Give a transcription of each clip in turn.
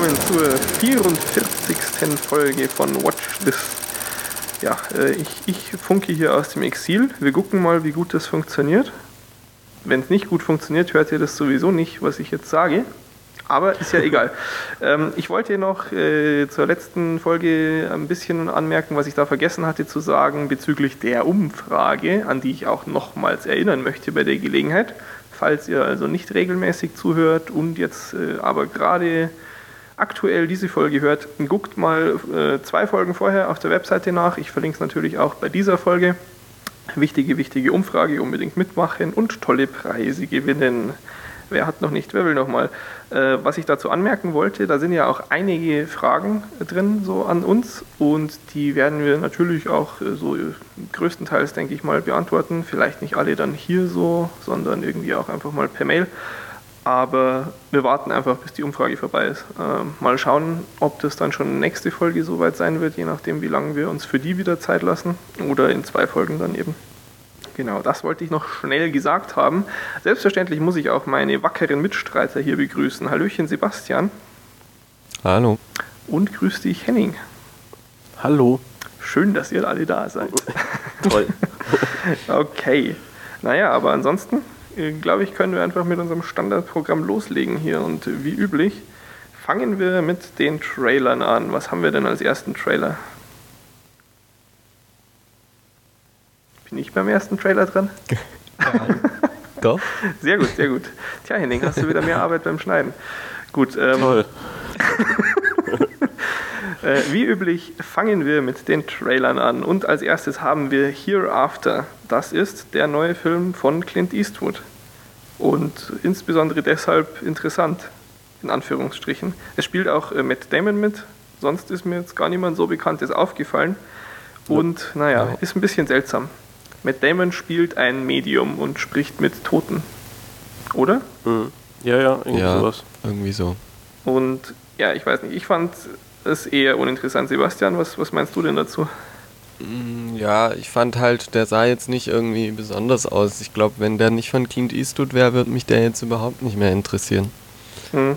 willkommen zur 44. Folge von Watch This. Ja, äh, ich, ich funke hier aus dem Exil. Wir gucken mal, wie gut das funktioniert. Wenn es nicht gut funktioniert, hört ihr das sowieso nicht, was ich jetzt sage. Aber ist ja egal. Ähm, ich wollte noch äh, zur letzten Folge ein bisschen anmerken, was ich da vergessen hatte zu sagen bezüglich der Umfrage, an die ich auch nochmals erinnern möchte bei der Gelegenheit. Falls ihr also nicht regelmäßig zuhört und jetzt äh, aber gerade aktuell diese Folge hört, guckt mal äh, zwei Folgen vorher auf der Webseite nach. Ich verlinke es natürlich auch bei dieser Folge. Wichtige, wichtige Umfrage, unbedingt mitmachen und tolle Preise gewinnen. Wer hat noch nicht, wer will noch mal? Äh, was ich dazu anmerken wollte, da sind ja auch einige Fragen drin so an uns und die werden wir natürlich auch äh, so größtenteils, denke ich mal, beantworten. Vielleicht nicht alle dann hier so, sondern irgendwie auch einfach mal per Mail. Aber wir warten einfach, bis die Umfrage vorbei ist. Äh, mal schauen, ob das dann schon nächste Folge soweit sein wird, je nachdem, wie lange wir uns für die wieder Zeit lassen. Oder in zwei Folgen dann eben. Genau, das wollte ich noch schnell gesagt haben. Selbstverständlich muss ich auch meine wackeren Mitstreiter hier begrüßen. Hallöchen Sebastian. Hallo. Und grüß dich Henning. Hallo. Schön, dass ihr alle da seid. Toll. okay. Naja, aber ansonsten, glaube ich, können wir einfach mit unserem Standardprogramm loslegen hier. Und wie üblich fangen wir mit den Trailern an. Was haben wir denn als ersten Trailer? Bin ich beim ersten Trailer dran? Doch. Sehr gut, sehr gut. Tja, Henning, hast du wieder mehr Arbeit beim Schneiden. Gut. Ähm, Toll. äh, wie üblich fangen wir mit den Trailern an. Und als erstes haben wir Hereafter. Das ist der neue Film von Clint Eastwood. Und insbesondere deshalb interessant, in Anführungsstrichen. Es spielt auch äh, Matt Damon mit. Sonst ist mir jetzt gar niemand so bekanntes aufgefallen. Und naja, Ja. ist ein bisschen seltsam. Matt Damon spielt ein Medium und spricht mit Toten. Oder? Mhm. Ja, ja, irgendwie Ja, sowas. irgendwie so. Und ja, ich weiß nicht, ich fand es eher uninteressant. Sebastian, was, was meinst du denn dazu? Mm, Ja, ich fand halt, der sah jetzt nicht irgendwie besonders aus. Ich glaube, wenn der nicht von Clint Eastwood wäre, würde mich der jetzt überhaupt nicht mehr interessieren. Hm.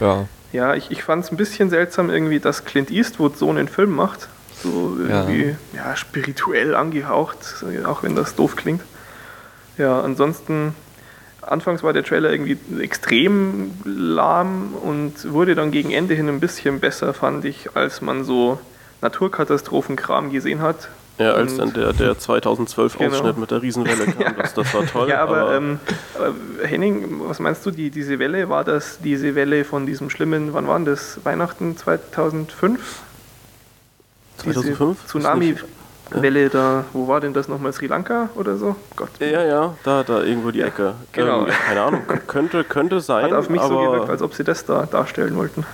Ja, Ja, ich, ich fand es ein bisschen seltsam irgendwie, dass Clint Eastwood so einen Film macht. So Ja. irgendwie ja. spirituell angehaucht, auch wenn das doof klingt. Ja, ansonsten, anfangs war der Trailer irgendwie extrem lahm und wurde dann gegen Ende hin ein bisschen besser, fand ich, als man so Naturkatastrophenkram gesehen hat. Ja, als Und- dann der, der 2012 Genau. Ausschnitt mit der Riesenwelle kam, Ja. das, das war toll. Ja, aber, ähm, äh, Henning, was meinst du, die, diese Welle, war das diese Welle von diesem schlimmen, wann war denn das? Weihnachten 2005? 2005? Diese Tsunami-Welle da, wo war denn das nochmal? Sri Lanka oder so? Gott. ja, ja, da, da irgendwo die Ecke. Genau. Ähm, keine Ahnung, könnte, könnte sein. Hat auf mich aber so gewirkt, als ob sie das da darstellen wollten.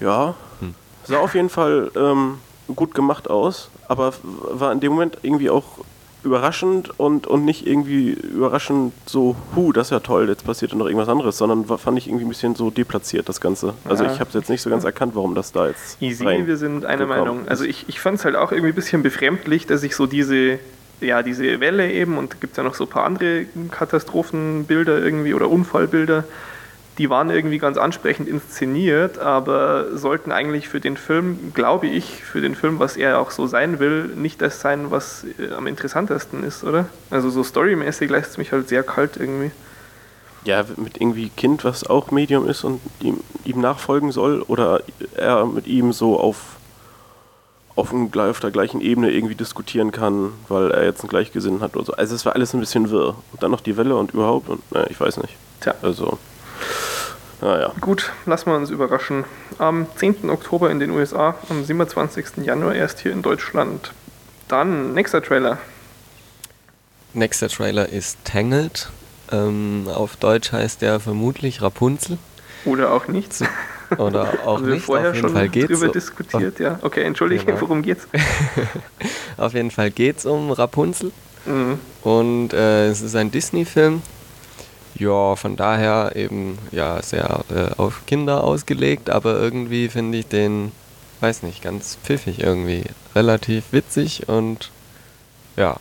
Ja, Hm. sah auf jeden Fall ähm, gut gemacht aus, aber war in dem Moment irgendwie auch überraschend und, und nicht irgendwie überraschend so, hu, das ist ja toll, jetzt passiert noch irgendwas anderes, sondern war, fand ich irgendwie ein bisschen so deplatziert, das Ganze. Also Ja. ich habe jetzt nicht so ganz erkannt, warum das da jetzt Easy, wir sind einer gekommen Meinung. Also ich, ich fand es halt auch irgendwie ein bisschen befremdlich, dass ich so diese, ja, diese Welle eben, und gibt ja noch so ein paar andere Katastrophenbilder irgendwie oder Unfallbilder, die waren irgendwie ganz ansprechend inszeniert, aber sollten eigentlich für den Film, glaube ich, für den Film, was er auch so sein will, nicht das sein, was äh, am interessantesten ist, oder? Also so storymäßig lässt es mich halt sehr kalt irgendwie. Ja, mit irgendwie Kind, was auch Medium ist und ihm, ihm nachfolgen soll, oder er mit ihm so auf, auf, ein, auf der gleichen Ebene irgendwie diskutieren kann, weil er jetzt einen Gleichgesinnten hat oder so. Also es war alles ein bisschen wirr. Und dann noch die Welle und überhaupt, und naja, ich weiß nicht. Tja. Also, naja. Gut, lassen wir uns überraschen. Am 10. Oktober in den USA, am 27. Januar erst hier in Deutschland. Dann nächster Trailer. nächster Trailer ist Tangled. Ähm, auf Deutsch heißt der vermutlich Rapunzel. Oder auch nichts. Oder auch Haben wir nicht. vorher auf jeden schon Fall geht's drüber um- diskutiert, ja. Okay, entschuldige, Genau. worum geht's? Auf jeden Fall geht's um Rapunzel. Mhm. Und äh, es ist ein Disney-Film. Ja, von daher eben ja sehr äh, auf Kinder ausgelegt, aber irgendwie finde ich den, weiß nicht, ganz pfiffig irgendwie. Relativ witzig und ja.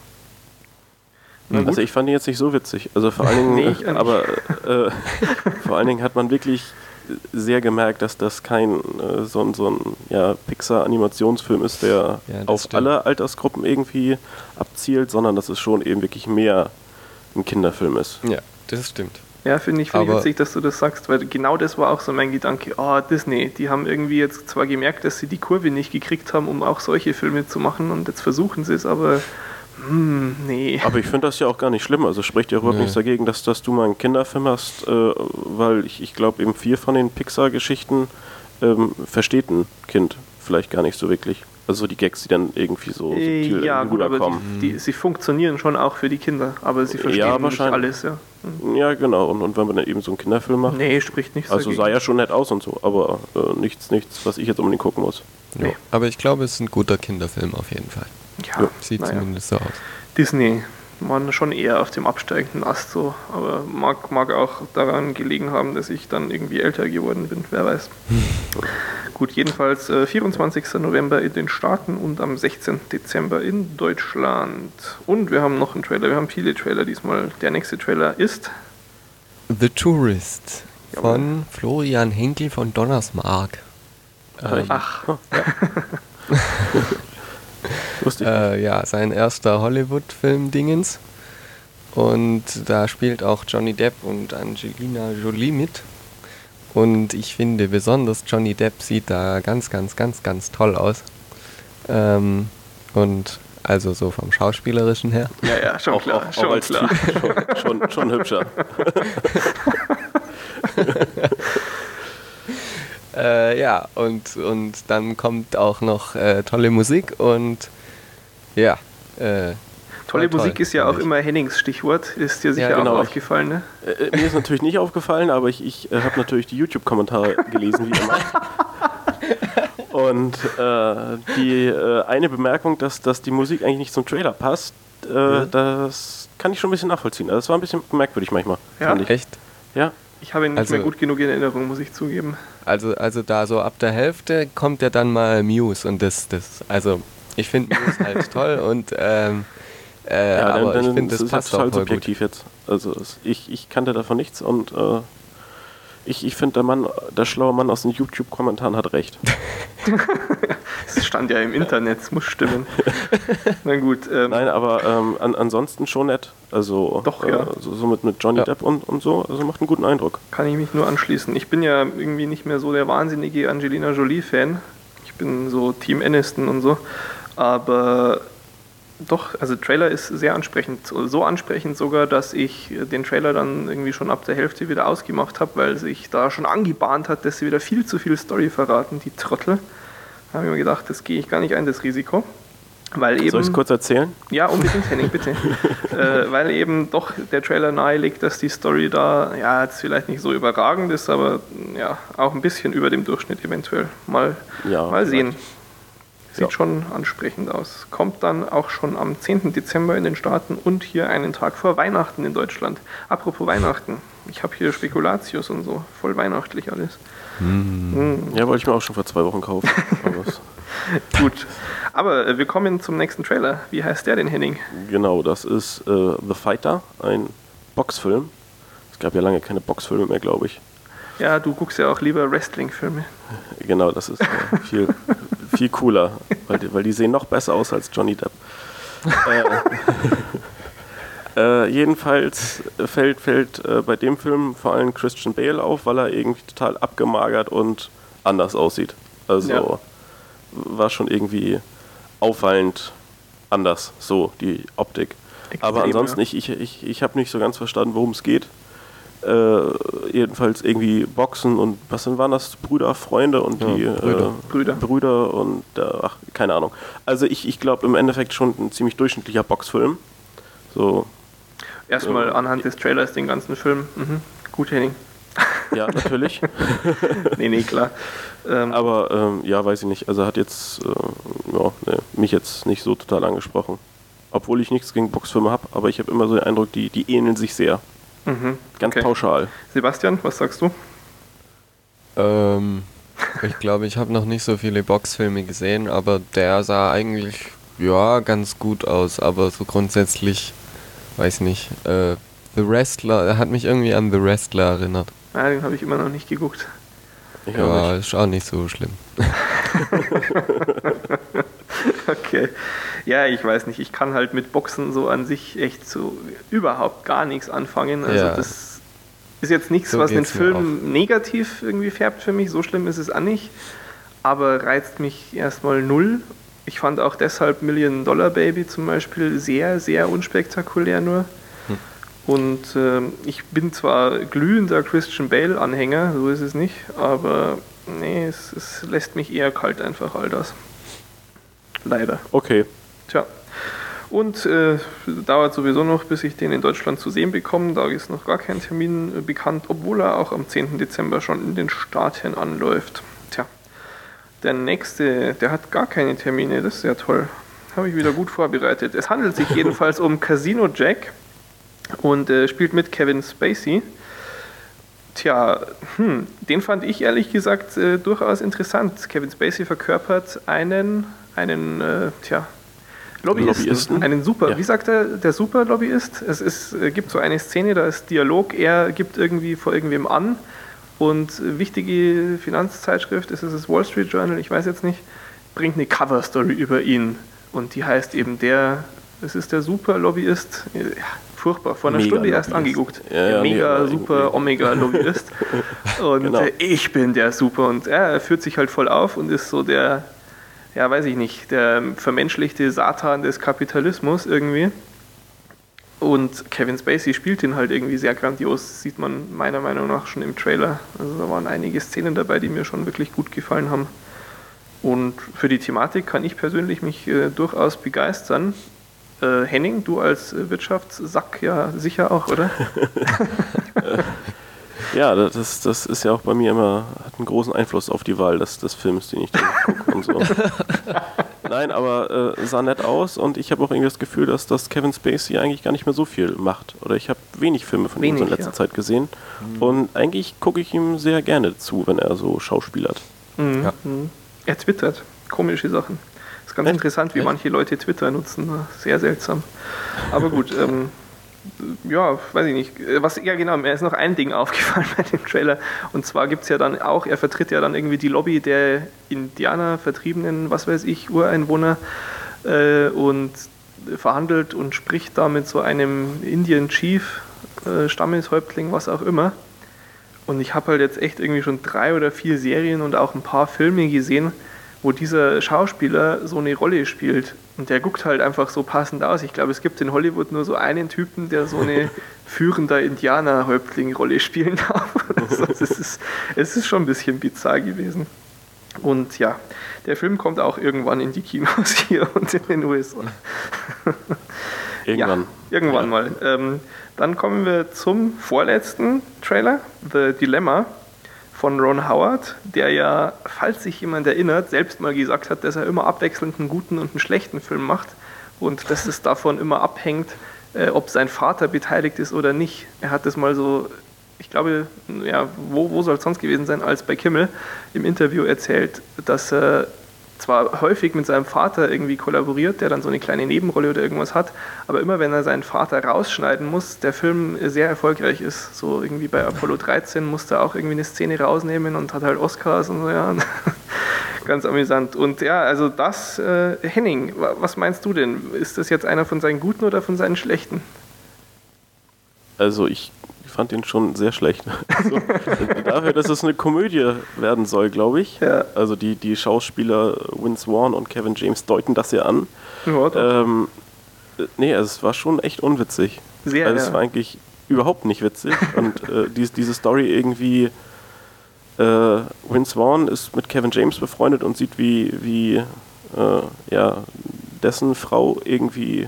Na gut. Also ich fand ihn jetzt nicht so witzig. Also vor allen Dingen, Nee, nicht. aber äh, vor allen Dingen hat man wirklich sehr gemerkt, dass das kein äh, so ein, so ein ja, Pixar-Animationsfilm ist, der Ja, auf stimmt. alle Altersgruppen irgendwie abzielt, sondern dass es schon eben wirklich mehr ein Kinderfilm ist. Ja, das stimmt. Ja, finde ich, find ich witzig, dass du das sagst, weil genau das war auch so mein Gedanke. Oh, Disney, die haben irgendwie jetzt zwar gemerkt, dass sie die Kurve nicht gekriegt haben, um auch solche Filme zu machen und jetzt versuchen sie es, aber hm, nee. Aber ich finde das ja auch gar nicht schlimm. Also spricht ja überhaupt Nee. nichts dagegen, dass, dass du mal einen Kinderfilm hast, äh, weil ich, ich glaube, eben vier von den Pixar-Geschichten ähm, versteht ein Kind vielleicht gar nicht so wirklich. Also die Gags, die dann irgendwie so Äh, subtil ja, gut, aber rüberkommen. die, die, sie funktionieren schon auch für die Kinder, aber sie verstehen Ja, nicht wahrscheinlich. alles, ja. Hm. Ja, genau. Und, und wenn man dann eben so einen Kinderfilm macht, Nee, spricht nichts also dagegen. sah ja schon nett aus und so, aber äh, nichts, nichts, was ich jetzt unbedingt gucken muss. Ja. Nee. Aber ich glaube, es ist ein guter Kinderfilm auf jeden Fall. ja, Sieht naja. zumindest so aus. Disney waren schon eher auf dem absteigenden Ast so, aber mag, mag auch daran gelegen haben, dass ich dann irgendwie älter geworden bin, wer weiß. Gut, jedenfalls äh, 24. November in den Staaten und am 16. Dezember in Deutschland. Und wir haben noch einen Trailer, wir haben viele Trailer diesmal. Der nächste Trailer ist The Tourist Jawohl. von Florian Henkel von Donnersmark. Äh, ich- Ach, Lustig. Äh, ja, sein erster Hollywood-Film-Dingens. Und da spielt auch Johnny Depp und Angelina Jolie mit. Und ich finde besonders Johnny Depp sieht da ganz, ganz, ganz, ganz toll aus. Ähm, und also so vom Schauspielerischen her. ja, ja, schon auch, klar, auch, schon auch als klar. Typ schon, schon, schon hübscher. Äh, ja, und, und dann kommt auch noch äh, tolle Musik und ja. Äh, Tolle toll, Musik ist ja auch immer Hennings Stichwort, ist dir sicher genau. auch aufgefallen, ne? Äh, mir ist natürlich nicht aufgefallen, aber ich, ich äh, habe natürlich die YouTube-Kommentare gelesen, wie immer. Und äh, die äh, eine Bemerkung, dass, dass die Musik eigentlich nicht zum Trailer passt, äh, das kann ich schon ein bisschen nachvollziehen. Also das war ein bisschen merkwürdig manchmal. Ja? fand ich. Echt? Ja, Ich habe ihn nicht Also- mehr gut genug in Erinnerung, muss ich zugeben. Also, also da so ab der Hälfte kommt ja dann mal Muse und das, das, also ich finde Muse halt toll und ähm, äh, ja aber ich finde, ist das es passt total auch voll gut. subjektiv jetzt. Also ich, ich kannte davon nichts und äh, ich, ich finde, der Mann, der schlaue Mann aus den YouTube-Kommentaren hat recht. Es stand ja im Internet, es muss stimmen. Na gut, ähm, Nein, aber ähm, an, ansonsten schon nett. Also Doch, ja. so, so mit, mit Johnny Ja. Depp und, und so, also macht einen guten Eindruck. kann ich mich nur anschließen. Ich bin ja irgendwie nicht mehr so der wahnsinnige Angelina Jolie-Fan. Ich bin so Team Aniston und so. Aber doch, also Trailer ist sehr ansprechend. So ansprechend sogar, dass ich den Trailer dann irgendwie schon ab der Hälfte wieder ausgemacht habe, weil sich da schon angebahnt hat, dass sie wieder viel zu viel Story verraten, die Trottel. Da habe ich mir gedacht, das gehe ich gar nicht ein, das Risiko. Weil eben, Soll ich es kurz erzählen? Ja, unbedingt, Henning, bitte. äh, weil eben doch der Trailer nahelegt, dass die Story da, ja, jetzt vielleicht nicht so überragend ist, aber ja, auch ein bisschen über dem Durchschnitt eventuell. Mal, Ja, mal sehen. vielleicht. Sieht Ja. schon ansprechend aus. Kommt dann auch schon am 10. Dezember in den Staaten und hier einen Tag vor Weihnachten in Deutschland. Apropos Weihnachten, ich habe hier Spekulatius und so, voll weihnachtlich alles. Mm. Ja, wollte ich mir auch schon vor zwei Wochen kaufen. Gut. Aber äh, wir kommen zum nächsten Trailer. Wie heißt der denn, Henning? genau, das ist äh, The Fighter, ein Boxfilm. Es gab ja lange keine Boxfilme mehr, glaube ich. Ja, du guckst ja auch lieber Wrestling-Filme. Genau, das ist äh, viel, viel cooler, weil die, weil die sehen noch besser aus als Johnny Depp. äh, äh, jedenfalls fällt, fällt äh, bei dem Film vor allem Christian Bale auf, weil er irgendwie total abgemagert und anders aussieht. Also Ja. war schon irgendwie auffallend anders, so die Optik. Aber Extrem, ansonsten, ja. ich, ich, ich, ich habe nicht so ganz verstanden, worum es geht. Äh, jedenfalls irgendwie Boxen und was denn waren das? Brüder, Freunde und Ja, die Brüder. Äh, Brüder. Brüder und äh, ach, keine Ahnung. Also ich, ich glaube im Endeffekt schon ein ziemlich durchschnittlicher Boxfilm. So, Erstmal anhand des Trailers den ganzen Film. Mhm. Gut, Henning. ja, natürlich. Nee, nee, klar. Ähm, Aber ähm, ja, weiß ich nicht. Also hat jetzt äh, ja, ne, mich jetzt nicht so total angesprochen. Obwohl ich nichts gegen Boxfilme habe, aber ich habe immer so den Eindruck, die, die ähneln sich sehr. Mhm. Ganz Okay. pauschal. Sebastian, was sagst du? Ähm, ich glaube, ich habe noch nicht so viele Boxfilme gesehen, aber der sah eigentlich ja ganz gut aus, aber so grundsätzlich, weiß nicht. Äh, The Wrestler, er hat mich irgendwie an The Wrestler erinnert. Ja, den habe ich immer noch nicht geguckt. Ich Ja, nicht. ist auch nicht so schlimm. Okay. Ja, ich weiß nicht. Ich kann halt mit Boxen so an sich echt so überhaupt gar nichts anfangen. Also Ja. das ist jetzt nichts, So was den Film negativ irgendwie färbt für mich. So schlimm ist es auch nicht. Aber reizt mich erstmal null. Ich fand auch deshalb Million Dollar Baby zum Beispiel sehr, sehr unspektakulär nur. Hm. Und ähm, ich bin zwar glühender Christian Bale-Anhänger, so ist es nicht, aber nee, es, es lässt mich eher kalt einfach all das. Leider. Okay. Tja. Und äh, dauert sowieso noch, bis ich den in Deutschland zu sehen bekomme. Da ist noch gar kein Termin äh, bekannt, obwohl er auch am 10. Dezember schon in den Staaten anläuft. Tja. Der nächste, der hat gar keine Termine, das ist ja toll. Habe ich wieder gut vorbereitet. Es handelt sich jedenfalls um Casino Jack und äh, spielt mit Kevin Spacey. Tja, hm, den fand ich ehrlich gesagt äh, durchaus interessant. Kevin Spacey verkörpert einen, einen, äh, tja, Lobbyisten, Lobbyisten? einen Super, Ja. wie sagt er, der Super-Lobbyist? Es ist, äh, gibt so eine Szene, da ist Dialog, er gibt irgendwie vor irgendwem an. Und äh, wichtige Finanzzeitschrift, ist es das Wall Street Journal, ich weiß jetzt nicht, bringt eine Cover-Story über ihn. Und die heißt eben der, es ist der Super-Lobbyist, ja, furchtbar, vor einer Mega Stunde erst angeguckt, Ja, ja, nee, mega, aber super, irgendwie- Omega-Lobbyist und Genau. äh, ich bin der Super. Und ja, er führt sich halt voll auf und ist so der, ja, weiß ich nicht, der vermenschlichte Satan des Kapitalismus irgendwie. Und Kevin Spacey spielt ihn halt irgendwie sehr grandios, sieht man meiner Meinung nach schon im Trailer. Also da waren einige Szenen dabei, die mir schon wirklich gut gefallen haben. Und für die Thematik kann ich persönlich mich äh, durchaus begeistern. Äh, Henning, du als Wirtschaftssack ja sicher auch, oder? Ja, das, das ist ja auch bei mir immer, hat einen großen Einfluss auf die Wahl des, des Films, den ich dann gucke und so. Nein, aber äh, sah nett aus und ich habe auch irgendwie das Gefühl, dass das Kevin Spacey eigentlich gar nicht mehr so viel macht. Oder ich habe wenig Filme von ihm so in Wenig, letzter ja. Zeit gesehen. Und eigentlich gucke ich ihm sehr gerne zu, wenn er so schauspielert. Mhm. Ja. Mhm. Er twittert komische Sachen. ist ganz Echt? interessant, wie Echt? manche Leute Twitter nutzen. Sehr seltsam. Aber gut, ähm, ja, weiß ich nicht. Äh, Was, ja, genau, mir ist noch ein Ding aufgefallen bei dem Trailer. Und zwar gibt es ja dann auch, er vertritt ja dann irgendwie die Lobby der Indianer, Vertriebenen, was weiß ich, Ureinwohner äh, und verhandelt und spricht da mit so einem Indian Chief, äh, Stammeshäuptling, was auch immer. Und ich habe halt jetzt echt irgendwie schon drei oder vier Serien und auch ein paar Filme gesehen, wo dieser Schauspieler so eine Rolle spielt. Und der guckt halt einfach so passend aus. Ich glaube, es gibt in Hollywood nur so einen Typen, der so eine führender Indianer-Häuptling-Rolle spielen darf. Also es, ist, es ist schon ein bisschen bizarr gewesen. Und ja, der Film kommt auch irgendwann in die Kinos hier und in den USA. Irgendwann. Ja, irgendwann mal. Ähm, dann kommen wir zum vorletzten Trailer, The Dilemma von Ron Howard, der ja, falls sich jemand erinnert, selbst mal gesagt hat, dass er immer abwechselnd einen guten und einen schlechten Film macht und dass es davon immer abhängt, äh, ob sein Vater beteiligt ist oder nicht. Er hat das mal so, ich glaube, ja, wo, wo soll es sonst gewesen sein, als bei Kimmel im Interview erzählt, dass er zwar häufig mit seinem Vater irgendwie kollaboriert, der dann so eine kleine Nebenrolle oder irgendwas hat, aber immer wenn er seinen Vater rausschneiden muss, der Film sehr erfolgreich ist. So irgendwie bei Apollo 13 musste er auch irgendwie eine Szene rausnehmen und hat halt Oscars und so, ja. Ganz amüsant. Und ja, also das, äh, Henning, wa- was meinst du denn? Ist das jetzt einer von seinen guten oder von seinen schlechten? Also ich fand den schon sehr schlecht. Also, dafür, dass es eine Komödie werden soll, glaube ich. Ja. Also die, die Schauspieler Vince Vaughn und Kevin James deuten das ja an. Ja. Ähm, äh, nee, also es war schon echt unwitzig. Sehr, also ja. es war eigentlich überhaupt nicht witzig. und äh, dies, diese Story irgendwie, äh, Vince Vaughn ist mit Kevin James befreundet und sieht, wie, wie äh, ja, dessen Frau irgendwie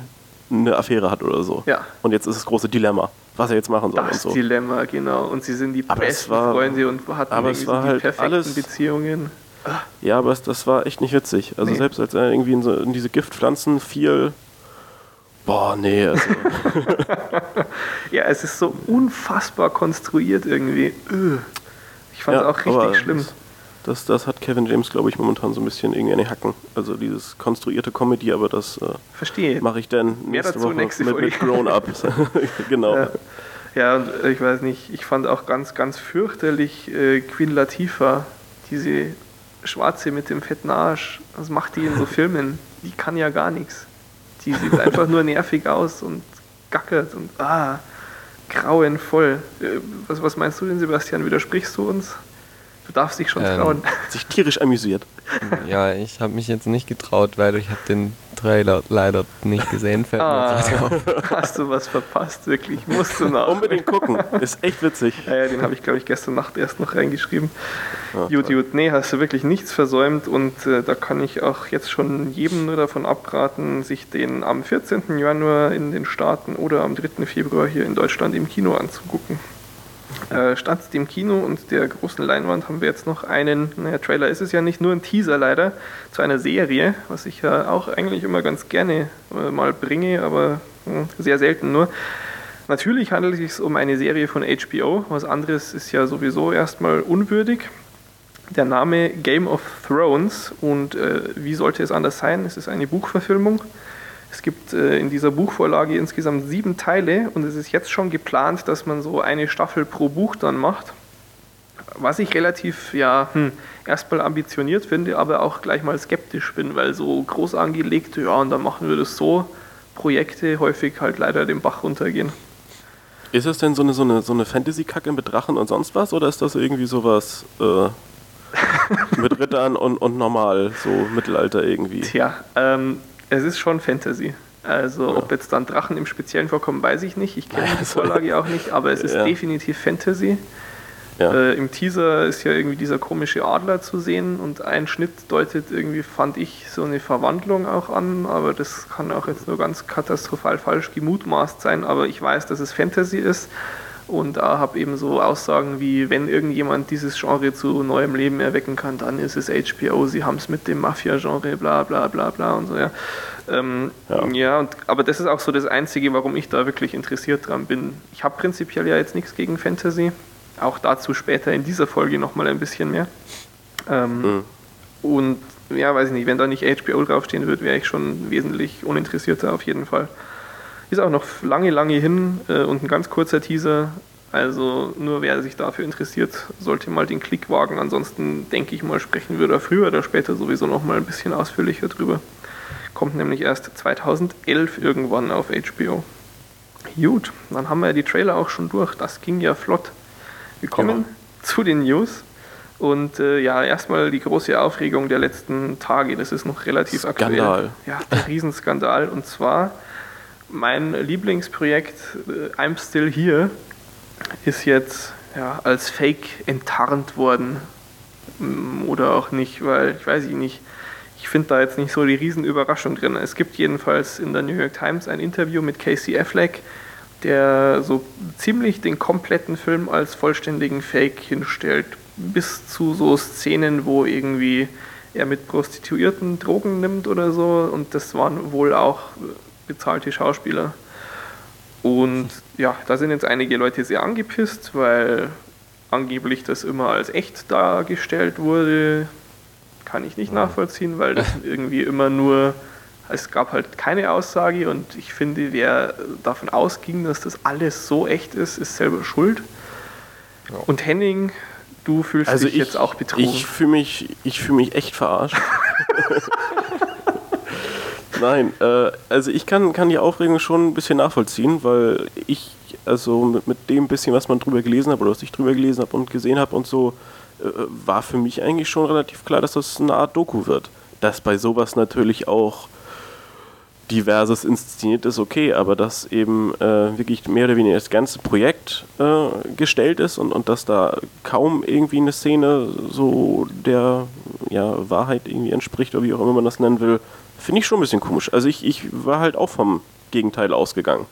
eine Affäre hat oder so. Ja. Und jetzt ist das große Dilemma, was er jetzt machen soll Das und so. Dilemma, genau. Und sie sind die Aber es besten war- Freunde und hatten aber es war die halt perfekten alles- Beziehungen. Ja, aber es, das war echt nicht witzig. Also Nee. selbst als er irgendwie in, so, in diese Giftpflanzen fiel, boah, nee, also, Ja, es ist so unfassbar konstruiert irgendwie. Öh. Ich fand es ja, auch richtig schlimm. Das, das, das hat Kevin James, glaube ich, momentan so ein bisschen irgendwie an Hacken. Also dieses konstruierte Comedy, aber das äh, mache ich dann Mehr nächste Woche nächste mit, mit Grown-Ups. genau. Ja. Ja, und äh, ich weiß nicht, ich fand auch ganz, ganz fürchterlich äh, Queen Latifah Diese Schwarze mit dem fetten Arsch, was macht die in so Filmen? Die kann ja gar nichts. Die sieht einfach nur nervig aus und gackert und ah, grauenvoll. Äh, Was, was meinst du denn, Sebastian? Widersprichst du uns? Du darfst dich schon Ähm, trauen. Sich tierisch amüsiert. Ja, ich habe mich jetzt nicht getraut, weil ich habe den Trailer leider nicht gesehen. Fällt Ah, hast du was verpasst, wirklich. Musst du nach. Unbedingt gucken. Ist echt witzig. Ja, ja, den habe ich, glaube ich, gestern Nacht erst noch reingeschrieben. Ja, Gut, gut. Nee, hast du wirklich nichts versäumt und äh, da kann ich auch jetzt schon jedem nur davon abraten, sich den am 14. Januar in den Staaten oder am 3. Februar hier in Deutschland im Kino anzugucken. Äh, statt dem Kino und der großen Leinwand haben wir jetzt noch einen, naja, Trailer ist es ja nicht, nur ein Teaser leider, zu einer Serie, was ich ja auch eigentlich immer ganz gerne äh, mal bringe, aber hm, sehr selten nur. Natürlich handelt es sich um eine Serie von HBO, was anderes ist ja sowieso erstmal unwürdig. Der Name Game of Thrones und äh, wie sollte es anders sein? Es ist eine Buchverfilmung. Es gibt äh, in dieser Buchvorlage insgesamt sieben Teile und es ist jetzt schon geplant, dass man so eine Staffel pro Buch dann macht. Was ich relativ, ja, hm, erstmal ambitioniert finde, aber auch gleich mal skeptisch bin, weil so groß angelegt, ja, und dann machen wir das so, Projekte häufig halt leider den Bach runtergehen. Ist es denn so eine, so eine, so eine Fantasy-Kacke mit Drachen und sonst was? Oder ist das irgendwie sowas äh, mit Rittern und, und normal, so Mittelalter irgendwie? Tja, ähm, es ist schon Fantasy. Also ob jetzt dann Drachen im Speziellen vorkommen, weiß ich nicht. Ich kenne die Also- Vorlage auch nicht, aber es ist Ja. definitiv Fantasy. Ja. Äh, Im Teaser ist ja irgendwie dieser komische Adler zu sehen und ein Schnitt deutet irgendwie, fand ich, so eine Verwandlung auch an, aber das kann auch jetzt nur ganz katastrophal falsch gemutmaßt sein, aber ich weiß, dass es Fantasy ist und da habe eben so Aussagen wie, wenn irgendjemand dieses Genre zu neuem Leben erwecken kann, dann ist es HBO, sie haben es mit dem Mafia-Genre, bla bla bla bla und so, ja. Ähm, ja, Ja. und, aber das ist auch so das Einzige, warum ich da wirklich interessiert dran bin. Ich habe prinzipiell ja jetzt nichts gegen Fantasy, auch dazu später in dieser Folge nochmal ein bisschen mehr. Ähm, Mhm. Und ja, weiß ich nicht, wenn da nicht HBO draufstehen würde, wäre ich schon wesentlich uninteressierter auf jeden Fall. Ist auch noch lange, lange hin äh, und ein ganz kurzer Teaser. Also nur wer sich dafür interessiert, sollte mal den Klick wagen. Ansonsten denke ich mal, sprechen wir da früher oder später sowieso noch mal ein bisschen ausführlicher drüber. Kommt nämlich erst 2011 irgendwann auf HBO. Gut, dann haben wir die Trailer auch schon durch. Das ging ja flott. Wir kommen zu den News. Und äh, ja, erstmal die große Aufregung der letzten Tage. Das ist noch relativ aktuell. Skandal. Ja, der Riesenskandal. Und zwar mein Lieblingsprojekt äh, I'm Still Here ist jetzt ja, als Fake enttarnt worden. Mm, Oder auch nicht, weil ich weiß ich nicht. Ich finde da jetzt nicht so die Riesenüberraschung drin. Es gibt jedenfalls in der New York Times ein Interview mit Casey Affleck, der so ziemlich den kompletten Film als vollständigen Fake hinstellt. Bis zu so Szenen, wo irgendwie er mit Prostituierten Drogen nimmt oder so. Und das waren wohl auch bezahlte Schauspieler. Und ja, da sind jetzt einige Leute sehr angepisst, weil angeblich das immer als echt dargestellt wurde. Kann ich nicht nachvollziehen, weil das irgendwie immer nur, es gab halt keine Aussage und ich finde, wer davon ausging, dass das alles so echt ist, ist selber schuld. Und Henning, du fühlst Also dich ich, jetzt auch betrogen. ich fühle mich, ich fühl mich echt verarscht. Nein, äh, also ich kann, kann die Aufregung schon ein bisschen nachvollziehen, weil ich, also mit, mit dem bisschen, was man drüber gelesen hat oder was ich drüber gelesen habe und gesehen habe und so, äh, war für mich eigentlich schon relativ klar, dass das eine Art Doku wird. Dass bei sowas natürlich auch diverses inszeniert ist, okay, aber dass eben äh, wirklich mehr oder weniger das ganze Projekt äh, gestellt ist und, und dass da kaum irgendwie eine Szene so der ja, Wahrheit irgendwie entspricht oder wie auch immer man das nennen will, finde ich schon ein bisschen komisch. Also ich, ich war halt auch vom Gegenteil ausgegangen.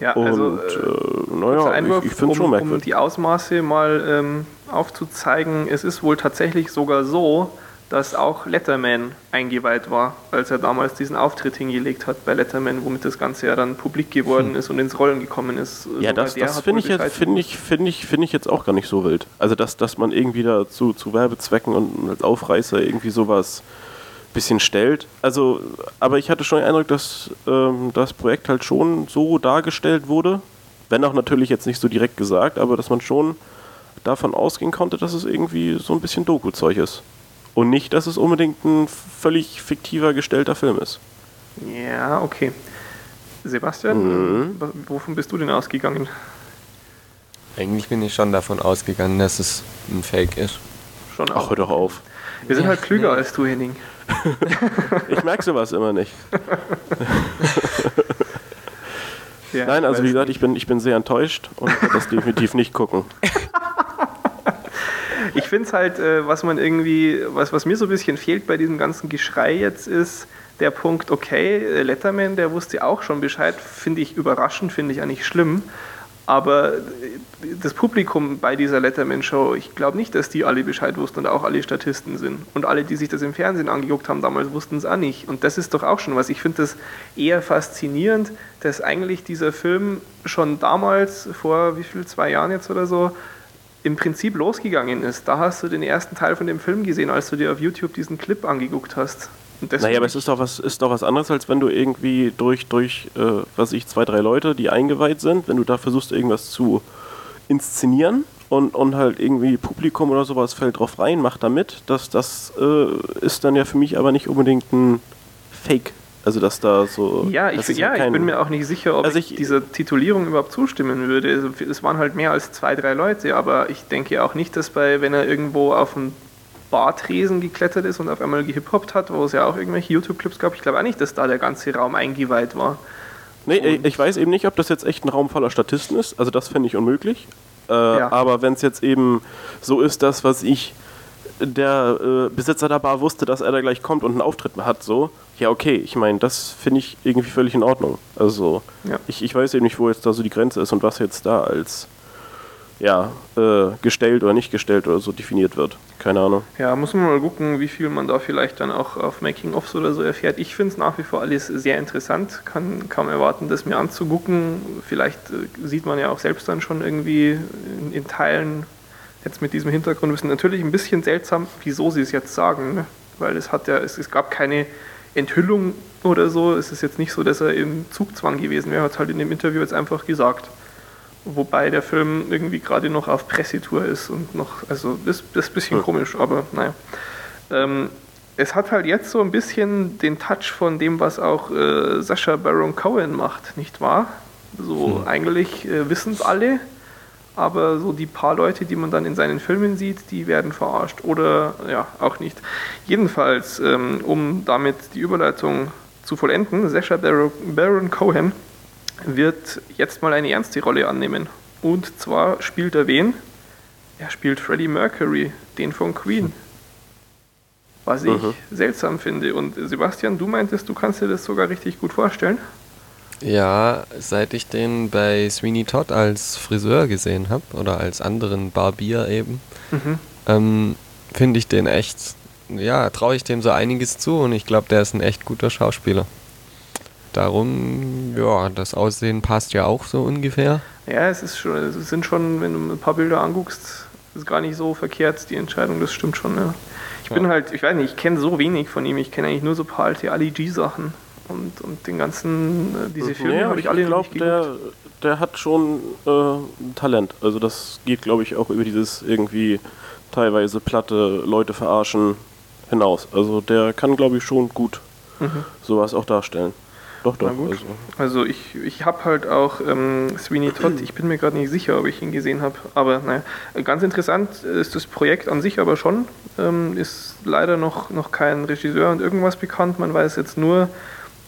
ja, Und also, äh, äh, naja, Einwurf, ich, ich finde es schon um, um merkwürdig. die Ausmaße mal ähm, aufzuzeigen. Es ist wohl tatsächlich sogar so, dass auch Letterman eingeweiht war, als er damals diesen Auftritt hingelegt hat bei Letterman, womit das Ganze ja dann publik geworden ist und ins Rollen gekommen ist. Hm. Ja, Sogar das, das finde ich, jetzt- finde ich, finde ich, finde ich jetzt auch gar nicht so wild. Also, dass, dass man irgendwie da zu, zu Werbezwecken und als Aufreißer irgendwie sowas bisschen stellt. Also, aber ich hatte schon den Eindruck, dass ähm, das Projekt halt schon so dargestellt wurde. Wenn auch natürlich jetzt nicht so direkt gesagt, aber dass man schon davon ausgehen konnte, dass es irgendwie so ein bisschen Doku-Zeug ist. Und nicht, dass es unbedingt ein völlig fiktiver gestellter Film ist. Ja, okay. Sebastian, Mhm. wovon bist du denn ausgegangen? Eigentlich bin ich schon davon ausgegangen, dass es ein Fake ist. Schon Ach, hör doch auf. Wir sind Ja, halt klüger nee. als du, Henning. Ich merke sowas immer nicht. Ja, Nein, also wie gesagt, ich bin, ich bin sehr enttäuscht und werde das definitiv nicht gucken. Ich finde es halt, äh, was man irgendwie, was, was mir so ein bisschen fehlt bei diesem ganzen Geschrei jetzt ist, der Punkt, okay, äh, Letterman, der wusste auch schon Bescheid, finde ich überraschend, finde ich eigentlich schlimm. Aber das Publikum bei dieser Letterman-Show, ich glaube nicht, dass die alle Bescheid wussten und auch alle Statisten sind. Und alle, die sich das im Fernsehen angeguckt haben damals, wussten es auch nicht. Und das ist doch auch schon was. Ich finde das eher faszinierend, dass eigentlich dieser Film schon damals, vor wie viel, zwei Jahren jetzt oder so, im Prinzip losgegangen ist. Da hast du den ersten Teil von dem Film gesehen, als du dir auf YouTube diesen Clip angeguckt hast. Naja, aber es ist doch was, ist doch was anderes, als wenn du irgendwie durch, durch äh, was weiß ich, zwei, drei Leute, die eingeweiht sind, wenn du da versuchst, irgendwas zu inszenieren und, und halt irgendwie Publikum oder sowas fällt drauf rein, macht da mit. Das, das äh, ist dann ja für mich aber nicht unbedingt ein Fake. Also, dass da so. Ja, ich, ist ja, ich kein- bin mir auch nicht sicher, ob Also ich, ich- dieser Titulierung überhaupt zustimmen würde. Also, es waren halt mehr als zwei, drei Leute, aber ich denke auch nicht, dass bei, wenn er irgendwo auf einen Bartresen geklettert ist und auf einmal gehiphoppt hat, wo es ja auch irgendwelche YouTube-Clips gab, ich glaube auch nicht, dass da der ganze Raum eingeweiht war. Nee, ich- ich weiß eben nicht, ob das jetzt echt ein Raum voller Statisten ist. Also das fände ich unmöglich. Äh, Ja. Aber wenn es jetzt eben so ist, dass was ich der äh, Besitzer der Bar wusste, dass er da gleich kommt und einen Auftritt hat, so, ja okay, ich meine, das finde ich irgendwie völlig in Ordnung. Also Ja. ich, ich weiß eben nicht, wo jetzt da so die Grenze ist und was jetzt da als ja, äh, gestellt oder nicht gestellt oder so definiert wird. Keine Ahnung. Ja, muss man mal gucken, wie viel man da vielleicht dann auch auf Making-ofs oder so erfährt. Ich finde es nach wie vor alles sehr interessant, kann kaum erwarten, das mir anzugucken. Vielleicht äh, sieht man ja auch selbst dann schon irgendwie in, in Teilen jetzt mit diesem Hintergrundwissen. Natürlich ein bisschen seltsam, wieso sie es jetzt sagen, ne? weil es hat ja, es, es gab keine Enthüllung oder so. Es ist jetzt nicht so, dass er im Zugzwang gewesen wäre, er hat halt in dem Interview jetzt einfach gesagt. Wobei der Film irgendwie gerade noch auf Pressetour ist und noch, also das, das ist ein bisschen Hm. komisch, aber naja. Ähm, es hat halt jetzt so ein bisschen den Touch von dem, was auch äh, Sacha Baron Cohen macht, nicht wahr? So eigentlich äh, wissen es alle, aber so die paar Leute, die man dann in seinen Filmen sieht, die werden verarscht oder ja, auch nicht. Jedenfalls, ähm, um damit die Überleitung zu vollenden, Baron, Baron Cohen wird jetzt mal eine ernste Rolle annehmen. Und zwar spielt er wen? Er spielt Freddie Mercury, den von Queen. Was ich Mhm. seltsam finde. Und Sebastian, du meintest, du kannst dir das sogar richtig gut vorstellen. Ja, seit ich den bei Sweeney Todd als Friseur gesehen habe oder als anderen Barbier eben, Mhm. ähm, finde ich den echt, ja, traue ich dem so einiges zu und ich glaube, der ist ein echt guter Schauspieler. Darum, ja, das Aussehen passt ja auch so ungefähr. Ja, es, ist schon, es sind schon, wenn du ein paar Bilder anguckst, ist gar nicht so verkehrt, die Entscheidung, das stimmt schon. Ja. Ich bin Ja. halt, ich weiß nicht, ich kenne so wenig von ihm, ich kenne eigentlich nur so ein paar alte Ali G-Sachen. Und, und den ganzen, äh, diese Filme Ja, habe ich alle noch glaube, nicht geguckt. der, der hat schon äh, Talent. Also das geht, glaube ich, auch über dieses irgendwie teilweise platte Leute verarschen hinaus. Also der kann, glaube ich, schon gut Mhm. sowas auch darstellen. Doch, doch. Also. Also ich, ich habe halt auch ähm, Sweeney Todd, ich bin mir gerade nicht sicher, ob ich ihn gesehen habe, aber naja, ganz interessant ist das Projekt an sich aber schon, ähm, ist leider noch, noch kein Regisseur und irgendwas bekannt, man weiß jetzt nur,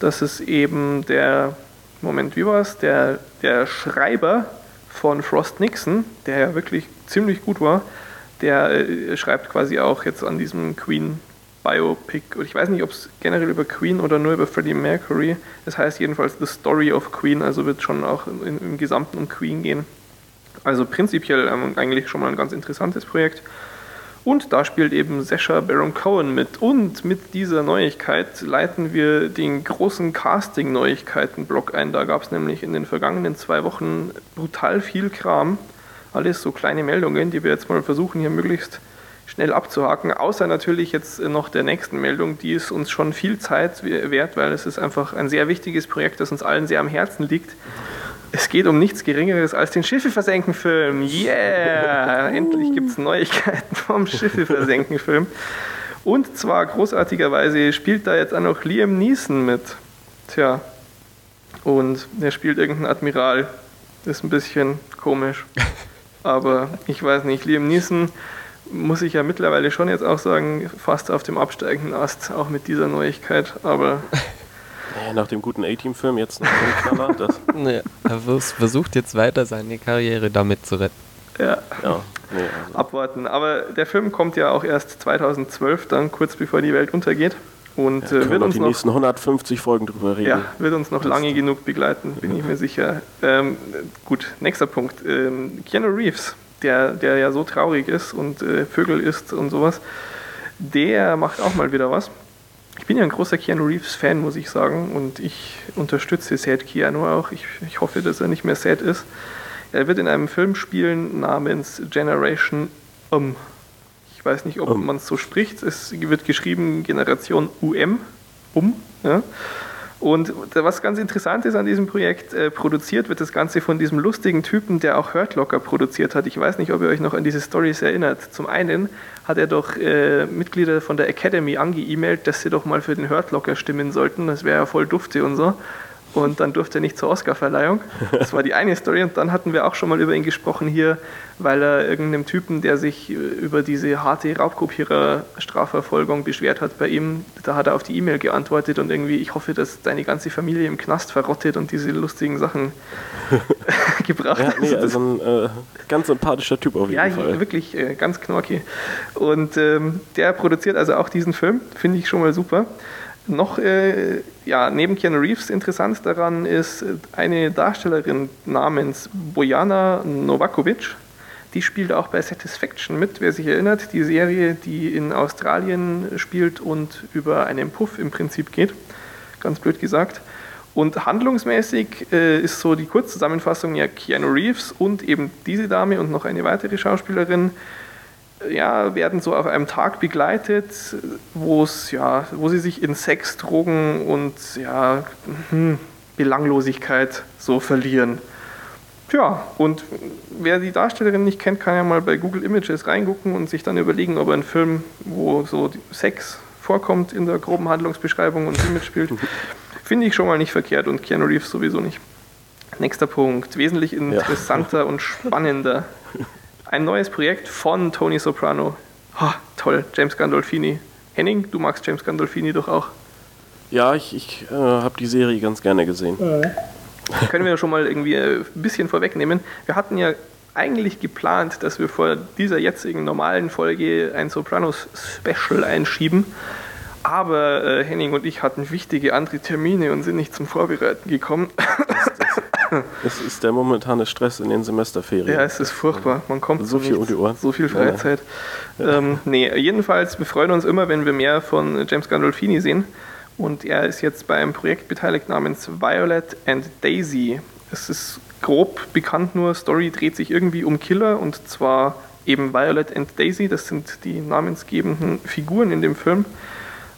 dass es eben der, Moment, wie war es, der, der Schreiber von Frost Nixon, der ja wirklich ziemlich gut war, der äh, schreibt quasi auch jetzt an diesem Queen Biopic. Und ich weiß nicht, ob es generell über Queen oder nur über Freddie Mercury. Es heißt jedenfalls The Story of Queen, also wird schon auch in, im Gesamten um Queen gehen. Also prinzipiell ähm, eigentlich schon mal ein ganz interessantes Projekt. Und da spielt eben Sasha Baron Cohen mit. Und mit dieser Neuigkeit leiten wir den großen Casting-Neuigkeiten-Block ein. Da gab es nämlich in den vergangenen zwei Wochen brutal viel Kram. Alles so kleine Meldungen, die wir jetzt mal versuchen, hier möglichst schnell abzuhaken. Außer natürlich jetzt noch der nächsten Meldung, die ist uns schon viel Zeit wert, weil es ist einfach ein sehr wichtiges Projekt, das uns allen sehr am Herzen liegt. Es geht um nichts Geringeres als den Schiffe versenken Film. Yeah! Endlich gibt es Neuigkeiten vom Schiffe versenken Film. Und zwar großartigerweise spielt da jetzt auch noch Liam Neeson mit. Tja. Und er spielt irgendeinen Admiral. Ist ein bisschen komisch. Aber ich weiß nicht, Liam Neeson muss ich ja mittlerweile schon jetzt auch sagen, fast auf dem absteigenden Ast, auch mit dieser Neuigkeit. Aber naja, nach dem guten A-Team-Film jetzt noch ein Knaller. Das. Naja, er versucht jetzt weiter seine Karriere damit zu retten. Ja, Ja, nee, also. abwarten. Aber der Film kommt ja auch erst 2012, dann kurz bevor die Welt untergeht. Und Ja, äh, wird noch uns die noch nächsten 150 Folgen drüber reden. Ja, wird uns noch Das- lange genug begleiten, bin ich mir sicher. Ähm, gut, nächster Punkt. Ähm, Keanu Reeves, der, der ja so traurig ist und äh, Vögel isst und sowas, der macht auch mal wieder was. Ich bin ja ein großer Keanu Reeves-Fan, muss ich sagen, und ich unterstütze Sad Keanu auch. Ich, ich hoffe, dass er nicht mehr sad ist. Er wird in einem Film spielen namens Generation Um. Ich weiß nicht, ob Um. man es so spricht. Es wird geschrieben Generation UM. Um. Ja. Und was ganz interessant ist an diesem Projekt, äh, produziert wird das Ganze von diesem lustigen Typen, der auch Hurt Locker produziert hat. Ich weiß nicht, ob ihr euch noch an diese Stories erinnert. Zum einen hat er doch äh, Mitglieder von der Academy angeemailt, dass sie doch mal für den Hurt Locker stimmen sollten. Das wäre ja voll dufte und so. Und dann durfte er nicht zur Oscarverleihung. Das war die eine Story. Und dann hatten wir auch schon mal über ihn gesprochen hier, weil er irgendeinem Typen, der sich äh, über diese harte Raubkopierer-Strafverfolgung beschwert hat bei ihm, da hat er auf die E-Mail geantwortet und irgendwie, ich hoffe, dass deine ganze Familie im Knast verrottet und diese lustigen Sachen gebracht Ja, hat. nee, Das- also ein äh, ganz sympathischer Typ auf jeden ja, Fall. wirklich äh, ganz knorki. Und ähm, der produziert also auch diesen Film, finde ich schon mal super. Noch, äh, ja, neben Keanu Reeves interessant daran ist äh, eine Darstellerin namens Bojana Novakovic. Die spielt auch bei Satisfaction mit, wer sich erinnert, die Serie, die in Australien spielt und über einen Puff im Prinzip geht. Ganz blöd gesagt. Und handlungsmäßig äh, ist so die Kurzzusammenfassung ja Keanu Reeves und eben diese Dame und noch eine weitere Schauspielerin ja, werden so auf einem Tag begleitet, wo es ja, wo sie sich in Sex, Drogen und ja, hm, Belanglosigkeit so verlieren. Tja, und wer die Darstellerin nicht kennt, kann ja mal bei Google Images reingucken und sich dann überlegen, ob er einen Film, wo so Sex vorkommt in der groben Handlungsbeschreibung und sie mitspielt, finde ich schon mal nicht verkehrt und Keanu Reeves sowieso nicht. Nächster Punkt, wesentlich interessanter und spannender. Ein neues Projekt von Tony Soprano. Ha, toll, James Gandolfini. Henning, du magst James Gandolfini doch auch. Ja, ich, ich äh, habe die Serie ganz gerne gesehen. Können wir schon mal irgendwie äh, ein bisschen vorwegnehmen. Wir hatten ja eigentlich geplant, dass wir vor dieser jetzigen normalen Folge ein Sopranos-Special einschieben. Aber äh, Henning und ich hatten wichtige andere Termine und sind nicht zum Vorbereiten gekommen. Es ist der momentane Stress in den Semesterferien. Ja, es ist furchtbar. Man kommt So viel um nichts. die Ohren. So viel. Freizeit. Ähm, nee, jedenfalls, wir freuen uns immer, wenn wir mehr von James Gandolfini sehen. Und er ist jetzt bei einem Projekt beteiligt namens Violet and Daisy. Es ist grob bekannt nur, Story dreht sich irgendwie um Killer und zwar eben Violet and Daisy. Das sind die namensgebenden Figuren in dem Film.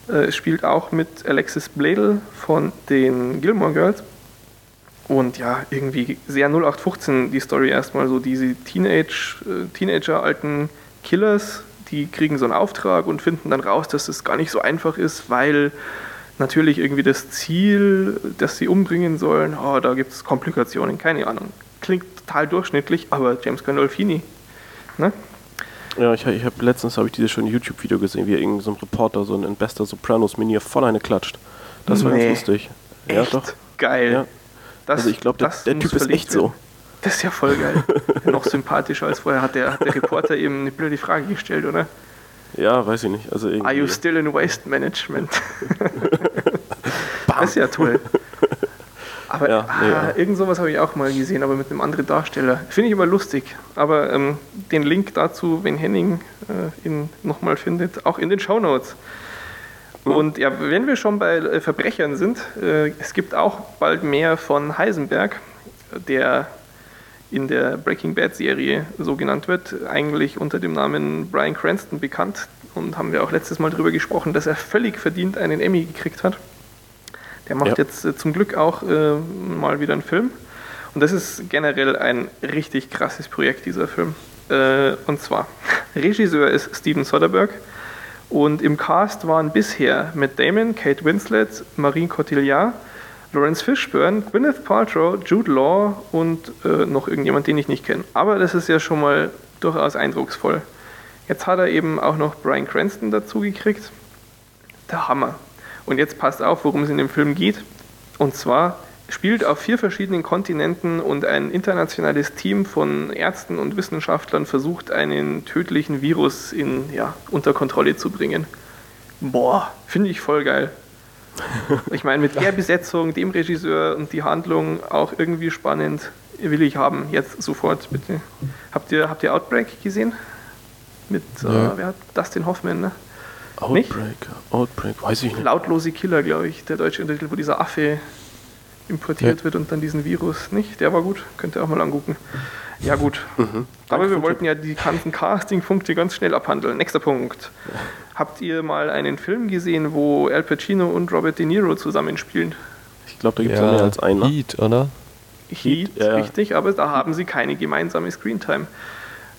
Äh, Es spielt auch mit Alexis Bledel von den Gilmore Girls. Und ja, irgendwie sehr 0815 die Story erstmal so diese Teenage, äh, Teenager-alten Killers, die kriegen so einen Auftrag und finden dann raus, dass es gar nicht so einfach ist, weil natürlich irgendwie das Ziel, das sie umbringen sollen, oh, da gibt es Komplikationen, keine Ahnung. Klingt total durchschnittlich, aber James Gandolfini, ne? Ja, ich, ich habe letztens habe ich dieses schöne YouTube-Video gesehen, wie irgendein so ein Reporter so ein bester Sopranos-Minier voll eine klatscht. Das war Nee. ganz lustig. Ja, Echt doch. geil. Ja. Das, Also ich glaube, der, der Typ ist echt so. Das ist ja voll geil. Noch sympathischer als vorher. Hat der, hat der Reporter eben eine blöde Frage gestellt, oder? Ja, weiß ich nicht. Also irgendwie. Are you still in Waste Management? das ist ja toll. Aber Ja, nee, ah, ja. irgend sowas habe ich auch mal gesehen, aber mit einem anderen Darsteller. Finde ich immer lustig. Aber ähm, den Link dazu, wenn Henning äh, ihn nochmal findet, auch in den Shownotes. Und ja, wenn wir schon bei äh, Verbrechern sind, äh, es gibt auch bald mehr von Heisenberg, der in der Breaking Bad Serie so genannt wird, eigentlich unter dem Namen Brian Cranston bekannt. Und haben wir auch letztes Mal darüber gesprochen, dass er völlig verdient einen Emmy gekriegt hat. Der macht Ja. jetzt äh, zum Glück auch mal wieder einen Film. Und das ist generell ein richtig krasses Projekt, dieser Film. Und zwar, Regisseur ist Steven Soderbergh und im Cast waren bisher Matt Damon, Kate Winslet, Marine Cotillard, Lawrence Fishburne, Gwyneth Paltrow, Jude Law und äh, noch irgendjemand, den ich nicht kenne. Aber das ist ja schon mal durchaus eindrucksvoll. Jetzt hat er eben auch noch Brian Cranston dazu gekriegt. Der Hammer. Und jetzt passt auf, worum es in dem Film geht. Und zwar spielt auf vier verschiedenen Kontinenten und ein internationales Team von Ärzten und Wissenschaftlern versucht, einen tödlichen Virus in, ja, unter Kontrolle zu bringen. Boah, finde ich voll geil. Ich meine, mit der Besetzung, dem Regisseur und die Handlung auch irgendwie spannend, will ich haben. Jetzt sofort, bitte. Habt ihr, habt ihr Outbreak gesehen? Mit, ja. äh, wer hat Dustin Hoffman, ne? Outbreak, nicht? Outbreak, weiß ich nicht. Lautlose Killer, glaube ich, der deutsche Untertitel, wo dieser Affe importiert ja. wird und dann diesen Virus. Nicht? Der war gut, könnt ihr auch mal angucken. Ja, gut. Mhm. Aber wir wollten ja die ganzen Casting-Punkte ganz schnell abhandeln. Nächster Punkt. Ja. Habt ihr mal einen Film gesehen, wo Al Pacino und Robert De Niro zusammenspielen? Ich glaube, da gibt es ja, mehr als einen. Ne? Heat, oder? Heat, Heat ja. richtig, aber da haben sie keine gemeinsame Screentime.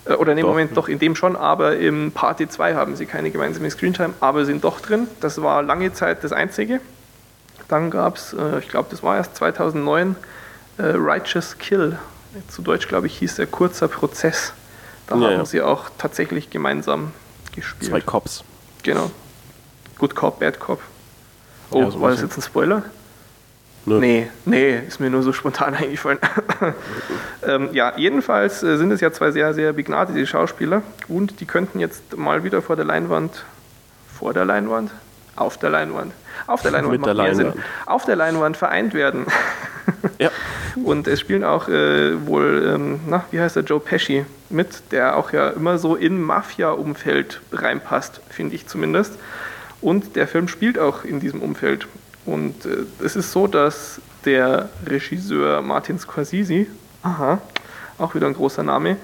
Äh, oder im Moment doch in dem schon, aber im Party 2 haben sie keine gemeinsame Screentime, aber sind doch drin. Das war lange Zeit das Einzige. Dann gab es, äh, ich glaube, das war erst 2009, äh, Righteous Kill. Zu Deutsch, glaube ich, hieß der Kurzer Prozess. Da ja, haben ja. sie auch tatsächlich gemeinsam gespielt. Zwei Cops. Genau. Good Cop, Bad Cop. Oh, ja, so war das jetzt ein Spoiler? Nö. Nee, nee, ist mir nur so spontan eingefallen. ähm, ja, jedenfalls äh, sind es ja zwei sehr, sehr begnadete Schauspieler und die könnten jetzt mal wieder vor der Leinwand, vor der Leinwand, auf der Leinwand, auf der Leinwand, Mit der Leinwand. auf der Leinwand vereint werden. ja. Und es spielen auch äh, wohl, ähm, na, wie heißt der, Joe Pesci mit, der auch ja immer so in Mafia-Umfeld reinpasst, finde ich zumindest. Und der Film spielt auch in diesem Umfeld. Und äh, es ist so, dass der Regisseur Martin Scorsese, aha, auch wieder ein großer Name,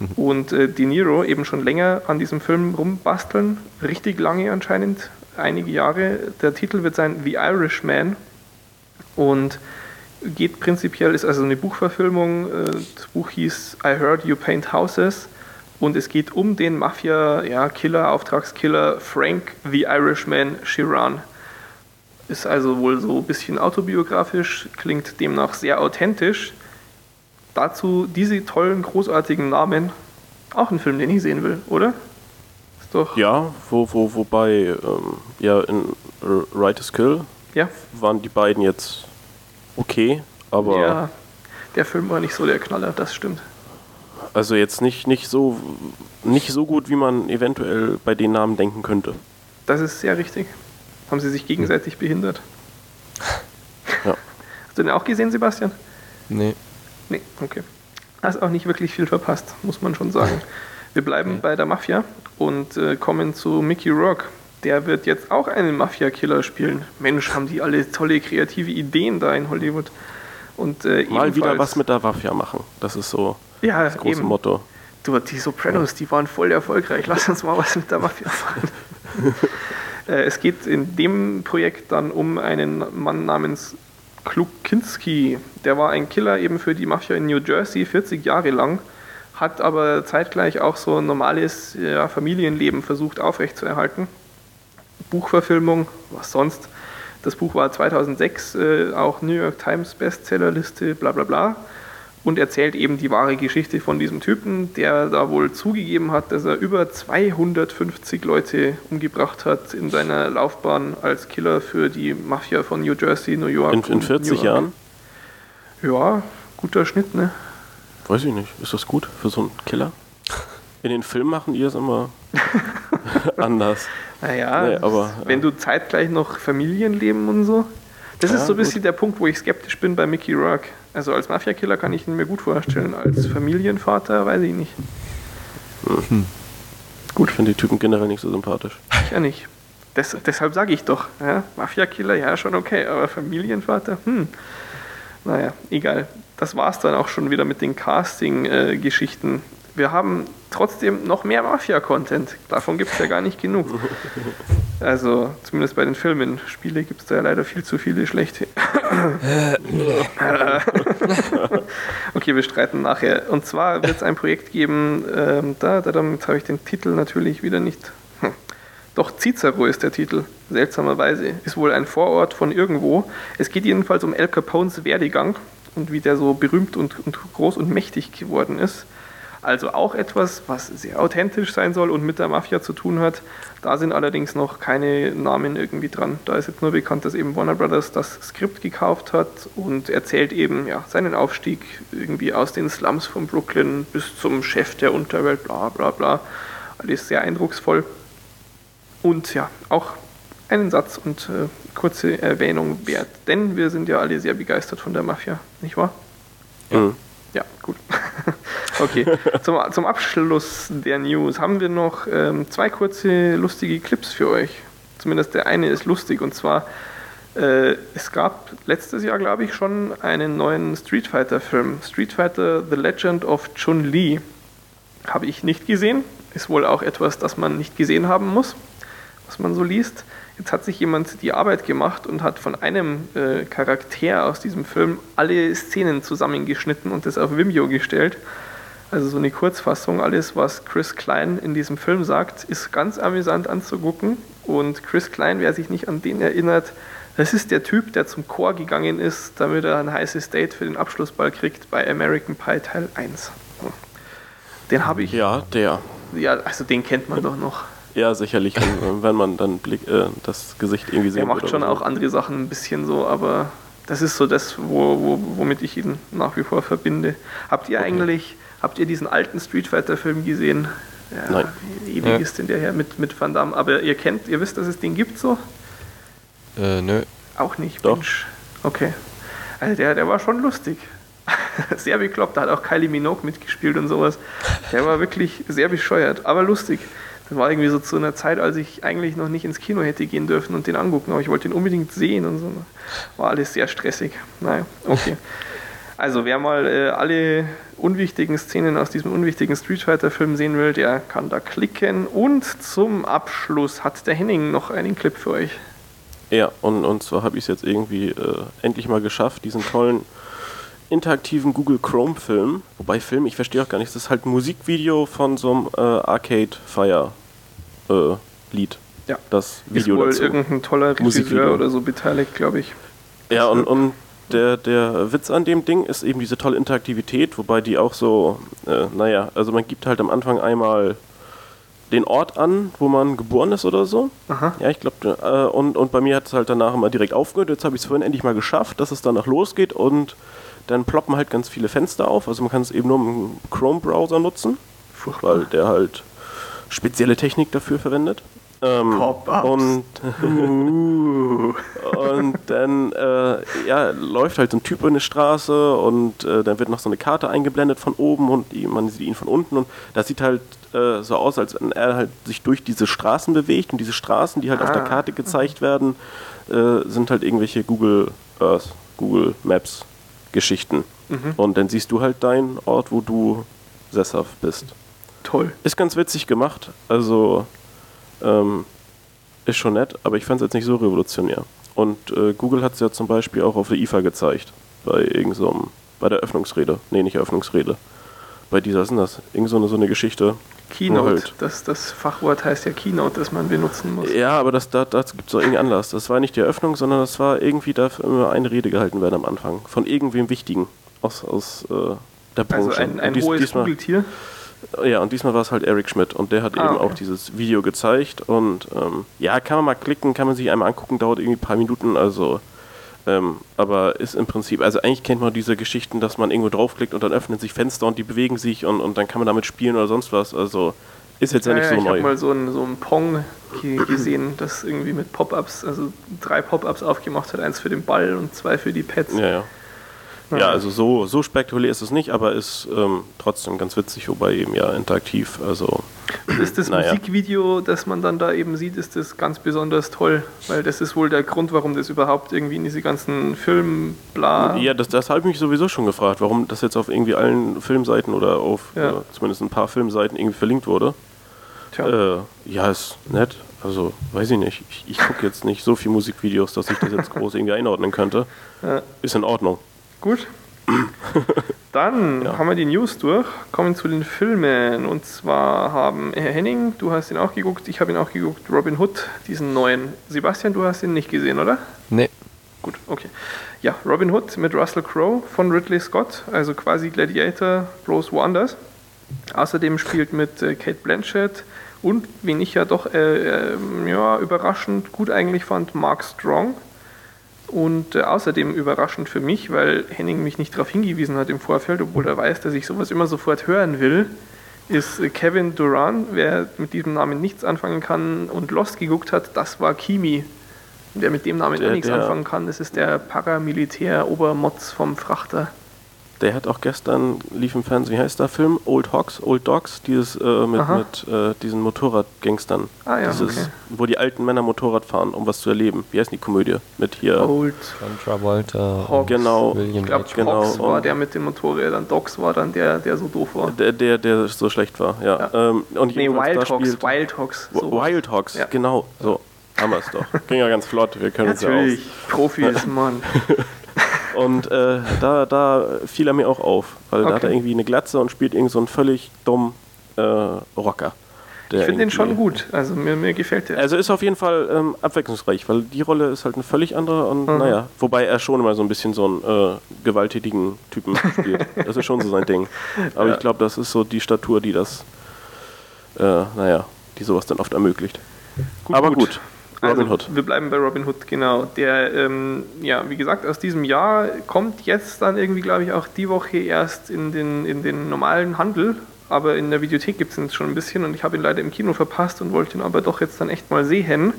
mhm. und äh, De Niro eben schon länger an diesem Film rumbasteln, richtig lange anscheinend, einige Jahre. Der Titel wird sein The Irishman und geht prinzipiell, ist also eine Buchverfilmung. Äh, das Buch hieß I Heard You Paint Houses und es geht um den Mafia-Killer, ja, Auftragskiller Frank the Irishman Chiran. Ist also wohl so ein bisschen autobiografisch, klingt demnach sehr authentisch. Dazu diese tollen, großartigen Namen. Auch ein Film, den ich sehen will, oder? Doch. Ja, wo, wo, wobei, ähm, ja, in Right is Kill ja. waren die beiden jetzt okay, aber. Ja, der Film war nicht so der Knaller, das stimmt. Also jetzt nicht, nicht, so, nicht so gut, wie man eventuell bei den Namen denken könnte. Das ist sehr richtig. Haben sie sich gegenseitig behindert? Ja. Hast du den auch gesehen, Sebastian? Nee. Nee, okay. Hast auch nicht wirklich viel verpasst, muss man schon sagen. Wir bleiben okay. bei der Mafia und äh, kommen zu Mickey Rourke. Der wird jetzt auch einen Mafia-Killer spielen. Mensch, haben die alle tolle kreative Ideen da in Hollywood. Und, äh, Mal wieder was mit der Mafia machen. Das ist so ja, das große eben. Motto. Du, die Sopranos, die waren voll erfolgreich. Lass uns mal was mit der Mafia machen. Äh, es geht in dem Projekt dann um einen Mann namens Klukinski. Der war ein Killer eben für die Mafia in New Jersey, 40 Jahre lang, hat aber zeitgleich auch so ein normales ja, Familienleben versucht aufrechtzuerhalten. Buchverfilmung, was sonst. Das Buch war 2006 äh, auch New York Times Bestsellerliste, bla bla bla und erzählt eben die wahre Geschichte von diesem Typen, der da wohl zugegeben hat, dass er über 250 Leute umgebracht hat in seiner Laufbahn als Killer für die Mafia von New Jersey, New York. In, in 40 Jahren? Ja, guter Schnitt, ne? Weiß ich nicht. Ist das gut für so einen Killer? In den Filmen machen die es immer anders. Naja, nee, aber, wenn du zeitgleich noch Familienleben und so. Das ja, ist so ein bisschen gut. der Punkt, wo ich skeptisch bin bei Mickey Rourke. Also als Mafia-Killer kann ich ihn mir gut vorstellen. Als Familienvater weiß ich nicht. Hm. Gut, finde die Typen generell nicht so sympathisch. Ich ja nicht. Des, deshalb sage ich doch, ja, Mafia-Killer, ja, schon okay, aber Familienvater, hm. Naja, egal. Das war es dann auch schon wieder mit den Casting-Geschichten. Wir haben trotzdem noch mehr Mafia-Content. Davon gibt es ja gar nicht genug. Also, zumindest bei den Filmen. Spiele gibt es da ja leider viel zu viele schlechte. okay, wir streiten nachher. Und zwar wird es ein Projekt geben, ähm, da, da, jetzt habe ich den Titel natürlich wieder nicht. Hm. Doch Cicero ist der Titel, seltsamerweise. Ist wohl ein Vorort von irgendwo. Es geht jedenfalls um El Capones Werdegang und wie der so berühmt und, und groß und mächtig geworden ist. Also auch etwas, was sehr authentisch sein soll und mit der Mafia zu tun hat. Da sind allerdings noch keine Namen irgendwie dran. Da ist jetzt nur bekannt, dass eben Warner Brothers das Skript gekauft hat und erzählt eben ja, seinen Aufstieg irgendwie aus den Slums von Brooklyn bis zum Chef der Unterwelt, bla bla bla. Alles sehr eindrucksvoll. Und ja, auch einen Satz und äh, kurze Erwähnung wert. Denn wir sind ja alle sehr begeistert von der Mafia, nicht wahr? Ja. Mhm. Ja, gut. okay, zum, zum Abschluss der News haben wir noch ähm, zwei kurze lustige Clips für euch. Zumindest der eine ist lustig und zwar äh, es gab letztes Jahr, glaube ich, schon einen neuen Street Fighter-Film. Street Fighter The Legend of Chun-Li. Habe ich nicht gesehen. Ist wohl auch etwas, das man nicht gesehen haben muss, was man so liest. Jetzt hat sich jemand die Arbeit gemacht und hat von einem äh, Charakter aus diesem Film alle Szenen zusammengeschnitten und das auf Vimeo gestellt. Also so eine Kurzfassung. Alles, was Chris Klein in diesem Film sagt, ist ganz amüsant anzugucken. Und Chris Klein, wer sich nicht an den erinnert, das ist der Typ, der zum Chor gegangen ist, damit er ein heißes Date für den Abschlussball kriegt bei American Pie Teil 1. Den habe ich. Ja, der. Ja, also den kennt man doch noch. Ja, sicherlich, wenn man dann Blick, äh, das Gesicht irgendwie sieht. Er macht schon so. auch andere Sachen ein bisschen so, aber das ist so das, wo, wo, womit ich ihn nach wie vor verbinde. Habt ihr okay. eigentlich, habt ihr diesen alten Street Fighter Film gesehen? Ja, Nein. Ewig ja. ist denn der her mit, mit Van Damme. Aber ihr kennt, ihr wisst, dass es den gibt so? Äh, nö. Auch nicht, Doch. Mensch. Okay. Also der, der war schon lustig. sehr bekloppt, da hat auch Kylie Minogue mitgespielt und sowas. Der war wirklich sehr bescheuert, aber lustig. Das war irgendwie so zu einer Zeit, als ich eigentlich noch nicht ins Kino hätte gehen dürfen und den angucken, aber ich wollte ihn unbedingt sehen und so. War alles sehr stressig. Naja, okay. Also wer mal äh, alle unwichtigen Szenen aus diesem unwichtigen Street Fighter Film sehen will, der kann da klicken. Und zum Abschluss hat der Henning noch einen Clip für euch. Ja, und, und zwar habe ich es jetzt irgendwie äh, endlich mal geschafft, diesen tollen interaktiven Google Chrome Film. Wobei Film, ich verstehe auch gar nicht, das ist halt ein Musikvideo von so einem äh, Arcade Fire äh, Lied. Ja. Das Video ist wohl dazu. irgendein toller Regisseur oder so beteiligt, glaube ich. Ja, und, und der, der Witz an dem Ding ist eben diese tolle Interaktivität, wobei die auch so, äh, naja, also man gibt halt am Anfang einmal den Ort an, wo man geboren ist oder so. Aha. Ja, ich glaube, äh, und, und bei mir hat es halt danach immer direkt aufgehört. Jetzt habe ich es vorhin endlich mal geschafft, dass es danach losgeht und dann ploppen halt ganz viele Fenster auf. Also man kann es eben nur im Chrome-Browser nutzen, weil der halt spezielle Technik dafür verwendet. Ähm, und, uh. und dann äh, ja, läuft halt so ein Typ über eine Straße und äh, dann wird noch so eine Karte eingeblendet von oben und man sieht ihn von unten und das sieht halt äh, so aus, als wenn er halt sich durch diese Straßen bewegt und diese Straßen, die halt ah. auf der ah. Karte gezeigt werden, äh, sind halt irgendwelche Google Earth, Google Maps Geschichten. Mhm. Und dann siehst du halt deinen Ort, wo du sesshaft bist. Toll. Ist ganz witzig gemacht. Also ähm, ist schon nett, aber ich fand es jetzt nicht so revolutionär. Und äh, Google hat es ja zum Beispiel auch auf der IFA gezeigt. Bei irgendeinem, so bei der Öffnungsrede. Nee, nicht Eröffnungsrede. Bei dieser, was ist das? Irgend so eine, so eine Geschichte. Keynote, halt das, das Fachwort heißt ja Keynote, das man benutzen muss. Ja, aber das, da, dazu gibt es auch irgendeinen Anlass. Das war nicht die Eröffnung, sondern das war irgendwie, darf immer eine Rede gehalten werden am Anfang. Von irgendwem Wichtigen aus, aus äh, der also Branche. Also ein, ein dies, hohes Google-Tier? Ja, und diesmal war es halt Eric Schmidt und der hat ah, eben okay. auch dieses Video gezeigt und ähm, ja, kann man mal klicken, kann man sich einmal angucken, dauert irgendwie ein paar Minuten, also ähm, aber ist im Prinzip, also eigentlich kennt man diese Geschichten, dass man irgendwo draufklickt und dann öffnen sich Fenster und die bewegen sich und, und dann kann man damit spielen oder sonst was. Also ist jetzt ja, ja nicht so ich neu. Ich habe mal so ein, so ein Pong gesehen, das irgendwie mit Pop-Ups, also drei Pop-Ups aufgemacht hat, eins für den Ball und zwei für die Pads. Ja, ja. Ja, also so, so spektakulär ist es nicht, aber ist ähm, trotzdem ganz witzig, wobei eben ja interaktiv. Also ist das naja. Musikvideo, das man dann da eben sieht, ist das ganz besonders toll, weil das ist wohl der Grund, warum das überhaupt irgendwie in diese ganzen Film bla. Ja, das, das habe ich mich sowieso schon gefragt, warum das jetzt auf irgendwie allen Filmseiten oder auf ja. äh, zumindest ein paar Filmseiten irgendwie verlinkt wurde. Tja. Äh, ja, ist nett. Also, weiß ich nicht. Ich, ich gucke jetzt nicht so viele Musikvideos, dass ich das jetzt groß irgendwie einordnen könnte. Ja. Ist in Ordnung. Gut. Dann Ja. haben wir die News durch, kommen zu den Filmen. Und zwar haben Herr Henning, du hast ihn auch geguckt, ich habe ihn auch geguckt, Robin Hood, diesen neuen. Sebastian, du hast ihn nicht gesehen, oder? Nee. Gut, okay. Ja, Robin Hood mit Russell Crowe von Ridley Scott, also quasi Gladiator, bloß woanders. Außerdem spielt mit äh, Kate Blanchett und, wen ich ja doch äh, äh, ja, überraschend gut eigentlich fand, Mark Strong. Und äh, außerdem überraschend für mich, weil Henning mich nicht darauf hingewiesen hat im Vorfeld, obwohl er weiß, dass ich sowas immer sofort hören will, ist äh, Kevin Duran. Wer mit diesem Namen nichts anfangen kann und Lost geguckt hat, das war Kimi. Wer mit dem Namen Der- auch nichts der- anfangen kann, das ist der Paramilitär-Obermotz vom Frachter. Der hat auch gestern, lief im Fernsehen, wie heißt der Film? Old Hogs, Old Dogs, dieses äh, mit, Aha. mit äh, diesen Motorradgangstern. Ah ja, Dieses, okay. Wo die alten Männer Motorrad fahren, um was zu erleben. Wie heißt die Komödie? Mit hier. Old John Travolta. Hawks. Genau. William Ich glaube, genau, Fox war der mit den Motorrädern, Docs war dann der, der so doof war. Der, der, der so schlecht war, ja. Ähm, und Nee, Wild Hogs, spielt- Wild Hogs. Wi- sowas. Wild Hogs, Ja. genau. So, haben wir es doch. Ging ja ganz flott, wir können uns ja Natürlich, Profis, Mann. Und äh, da, da fiel er mir auch auf, weil da hat er Okay. irgendwie eine Glatze und spielt irgend so einen völlig dummen äh, Rocker. Ich finde den schon gut, also mir, mir gefällt der. Also ist auf jeden Fall ähm, abwechslungsreich, weil die Rolle ist halt eine völlig andere und Mhm. naja, wobei er schon immer so ein bisschen so einen äh, gewalttätigen Typen spielt. Das ist schon so sein Ding. Aber Ja. ich glaube, das ist so die Statur, die das, äh, naja, die sowas dann oft ermöglicht. Gut, Aber gut. gut, Robin also, Hood. Wir bleiben bei Robin Hood, genau. Der, ähm, ja, wie gesagt, aus diesem Jahr kommt jetzt dann irgendwie, glaube ich, auch die Woche erst in den, in den normalen Handel. Aber in der Videothek gibt es ihn jetzt schon ein bisschen und ich habe ihn leider im Kino verpasst und wollte ihn aber doch jetzt dann echt mal sehen.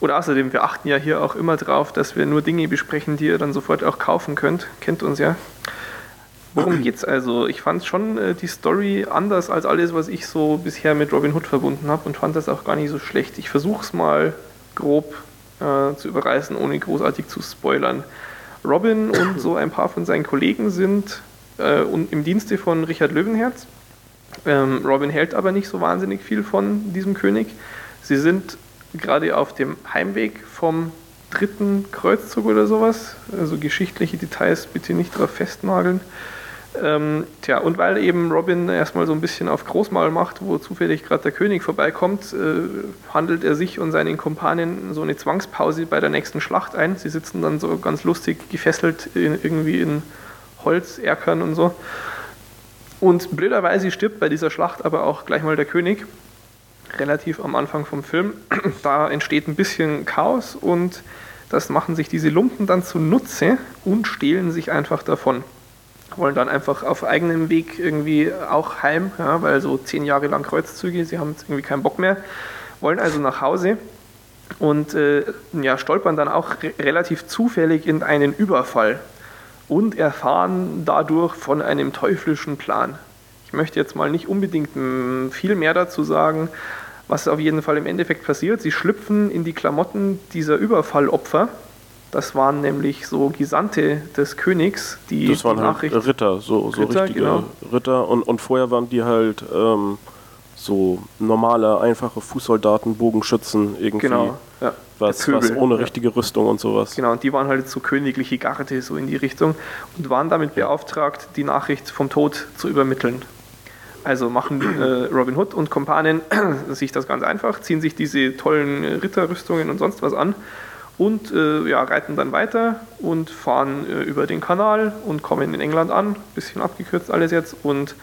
Und außerdem, wir achten ja hier auch immer drauf, dass wir nur Dinge besprechen, die ihr dann sofort auch kaufen könnt. Kennt uns ja. Worum geht's also? Ich fand schon äh, die Story anders als alles, was ich so bisher mit Robin Hood verbunden habe und fand das auch gar nicht so schlecht. Ich versuche es mal grob äh, zu überreißen, ohne großartig zu spoilern. Robin und so ein paar von seinen Kollegen sind äh, im Dienste von Richard Löwenherz. Ähm, Robin hält aber nicht so wahnsinnig viel von diesem König. Sie sind gerade auf dem Heimweg vom dritten Kreuzzug oder sowas. Also geschichtliche Details bitte nicht drauf festnageln. Ähm, tja, und weil eben Robin erstmal so ein bisschen auf Großmaul macht, wo zufällig gerade der König vorbeikommt, äh, handelt er sich und seinen Kumpanen so eine Zwangspause bei der nächsten Schlacht ein. Sie sitzen dann so ganz lustig gefesselt in, irgendwie in Holzerkern und so. Und blöderweise stirbt bei dieser Schlacht aber auch gleich mal der König, relativ am Anfang vom Film. Da entsteht ein bisschen Chaos und das machen sich diese Lumpen dann zunutze und stehlen sich einfach davon. Wollen dann einfach auf eigenem Weg irgendwie auch heim, ja, weil so zehn Jahre lang Kreuzzüge, sie haben jetzt irgendwie keinen Bock mehr, wollen also nach Hause und äh, ja, stolpern dann auch re relativ zufällig in einen Überfall und erfahren dadurch von einem teuflischen Plan. Ich möchte jetzt mal nicht unbedingt mh, viel mehr dazu sagen, was auf jeden Fall im Endeffekt passiert. Sie schlüpfen in die Klamotten dieser Überfallopfer. Das waren nämlich so Gesandte des Königs, die Das waren die halt Nachricht. Ritter, so, so Ritter, richtige genau. Ritter. Und, und vorher waren die halt ähm, so normale, einfache Fußsoldaten, Bogenschützen irgendwie. Genau, ja. Was, was ohne ja. richtige Rüstung und sowas. Genau, und die waren halt so königliche Garde, so in die Richtung, und waren damit beauftragt, die Nachricht vom Tod zu übermitteln. Also machen äh, Robin Hood und Kompanen sich das ganz einfach, ziehen sich diese tollen äh, Ritterrüstungen und sonst was an und äh, ja, reiten dann weiter und fahren äh, über den Kanal und kommen in England an, bisschen abgekürzt alles jetzt, und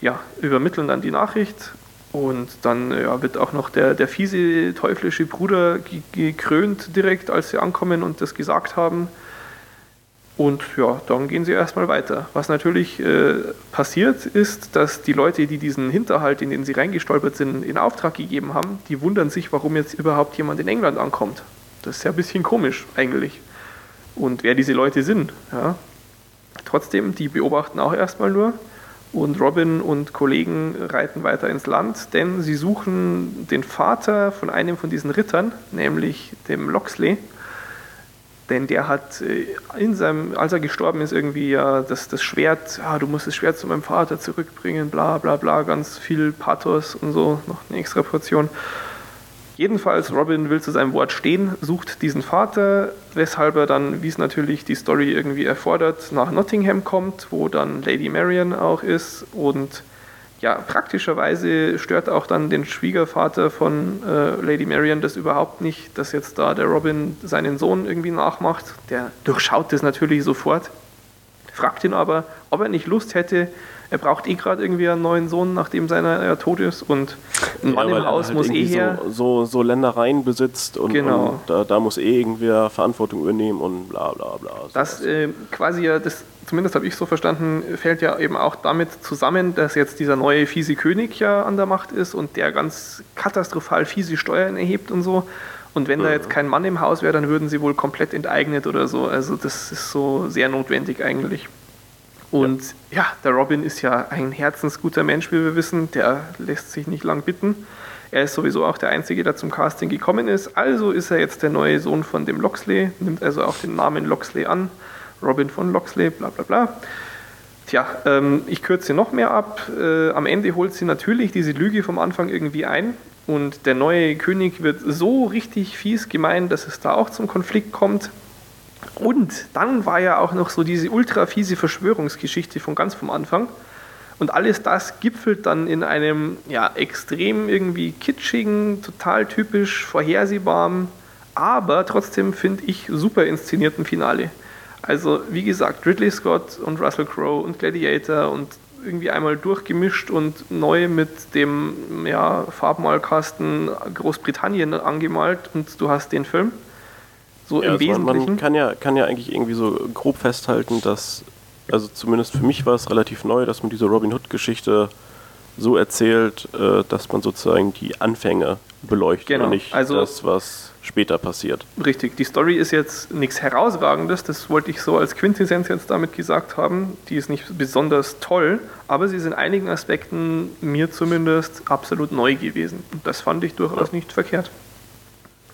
ja, übermitteln dann die Nachricht und dann äh, ja, wird auch noch der, der fiese teuflische Bruder ge- gekrönt direkt, als sie ankommen und das gesagt haben. Und ja, dann gehen sie erstmal weiter. Was natürlich äh, passiert ist, dass die Leute, die diesen Hinterhalt, in den sie reingestolpert sind, in Auftrag gegeben haben, die wundern sich, warum jetzt überhaupt jemand in England ankommt. Das ist ja ein bisschen komisch eigentlich. Und wer diese Leute sind. Ja. Trotzdem, die beobachten auch erstmal nur. Und Robin und Kollegen reiten weiter ins Land, denn sie suchen den Vater von einem von diesen Rittern, nämlich dem Loxley. Denn der hat äh, in seinem, als er gestorben ist, irgendwie ja das, das Schwert, ah, du musst das Schwert zu meinem Vater zurückbringen, bla bla bla, ganz viel Pathos und so, noch eine extra Portion. Jedenfalls, Robin will zu seinem Wort stehen, sucht diesen Vater, weshalb er dann, wie es natürlich die Story irgendwie erfordert, nach Nottingham kommt, wo dann Lady Marian auch ist und ja, praktischerweise stört auch dann den Schwiegervater von äh, Lady Marian das überhaupt nicht, dass jetzt da der Robin seinen Sohn irgendwie nachmacht. Der durchschaut das natürlich sofort, fragt ihn aber, ob er nicht Lust hätte, er braucht eh gerade irgendwie einen neuen Sohn, nachdem seiner ja tot ist und ein Mann ja, im Haus halt muss eh her. So, so, so, Ländereien besitzt und, genau. und da, da, muss eh irgendwer Verantwortung übernehmen und bla bla bla. Das äh, quasi ja, das, zumindest habe ich so verstanden, fällt ja eben auch damit zusammen, dass jetzt dieser neue fiese König ja an der Macht ist und der ganz katastrophal fiese Steuern erhebt und so. Und wenn mhm. da jetzt kein Mann im Haus wäre, dann würden sie wohl komplett enteignet oder so. Also das ist so sehr notwendig eigentlich. Und ja. ja. der Robin ist ja ein herzensguter Mensch, wie wir wissen. Der lässt sich nicht lang bitten. Er ist sowieso auch der Einzige, der zum Casting gekommen ist. Also ist er jetzt der neue Sohn von dem Loxley, nimmt also auch den Namen Loxley an. Robin von Loxley, bla bla bla. Tja, ähm, ich kürze noch mehr ab. Äh, am Ende holt sie natürlich diese Lüge vom Anfang irgendwie ein. Und der neue König wird so richtig fies gemein, dass es da auch zum Konflikt kommt. Und dann war ja auch noch so diese ultra fiese Verschwörungsgeschichte von ganz vom Anfang. Und alles das gipfelt dann in einem ja, extrem irgendwie kitschigen, total typisch vorhersehbaren, aber trotzdem finde ich super inszenierten Finale. Also wie gesagt, Ridley Scott und Russell Crowe und Gladiator und irgendwie einmal durchgemischt und neu mit dem ja, Farbmalkasten Großbritannien angemalt und du hast den Film. So ja, im also Wesentlichen. Man, kann, ja, kann ja eigentlich irgendwie so grob festhalten, dass, also zumindest für mich war es relativ neu, dass man diese Robin Hood-Geschichte so erzählt, äh, dass man sozusagen die Anfänge beleuchtet genau. und nicht also, das, was später passiert. Richtig, die Story ist jetzt nichts Herausragendes, das wollte ich so als Quintessenz jetzt damit gesagt haben. Die ist nicht besonders toll, aber sie ist in einigen Aspekten mir zumindest absolut neu gewesen. Und das fand ich durchaus ja. nicht verkehrt.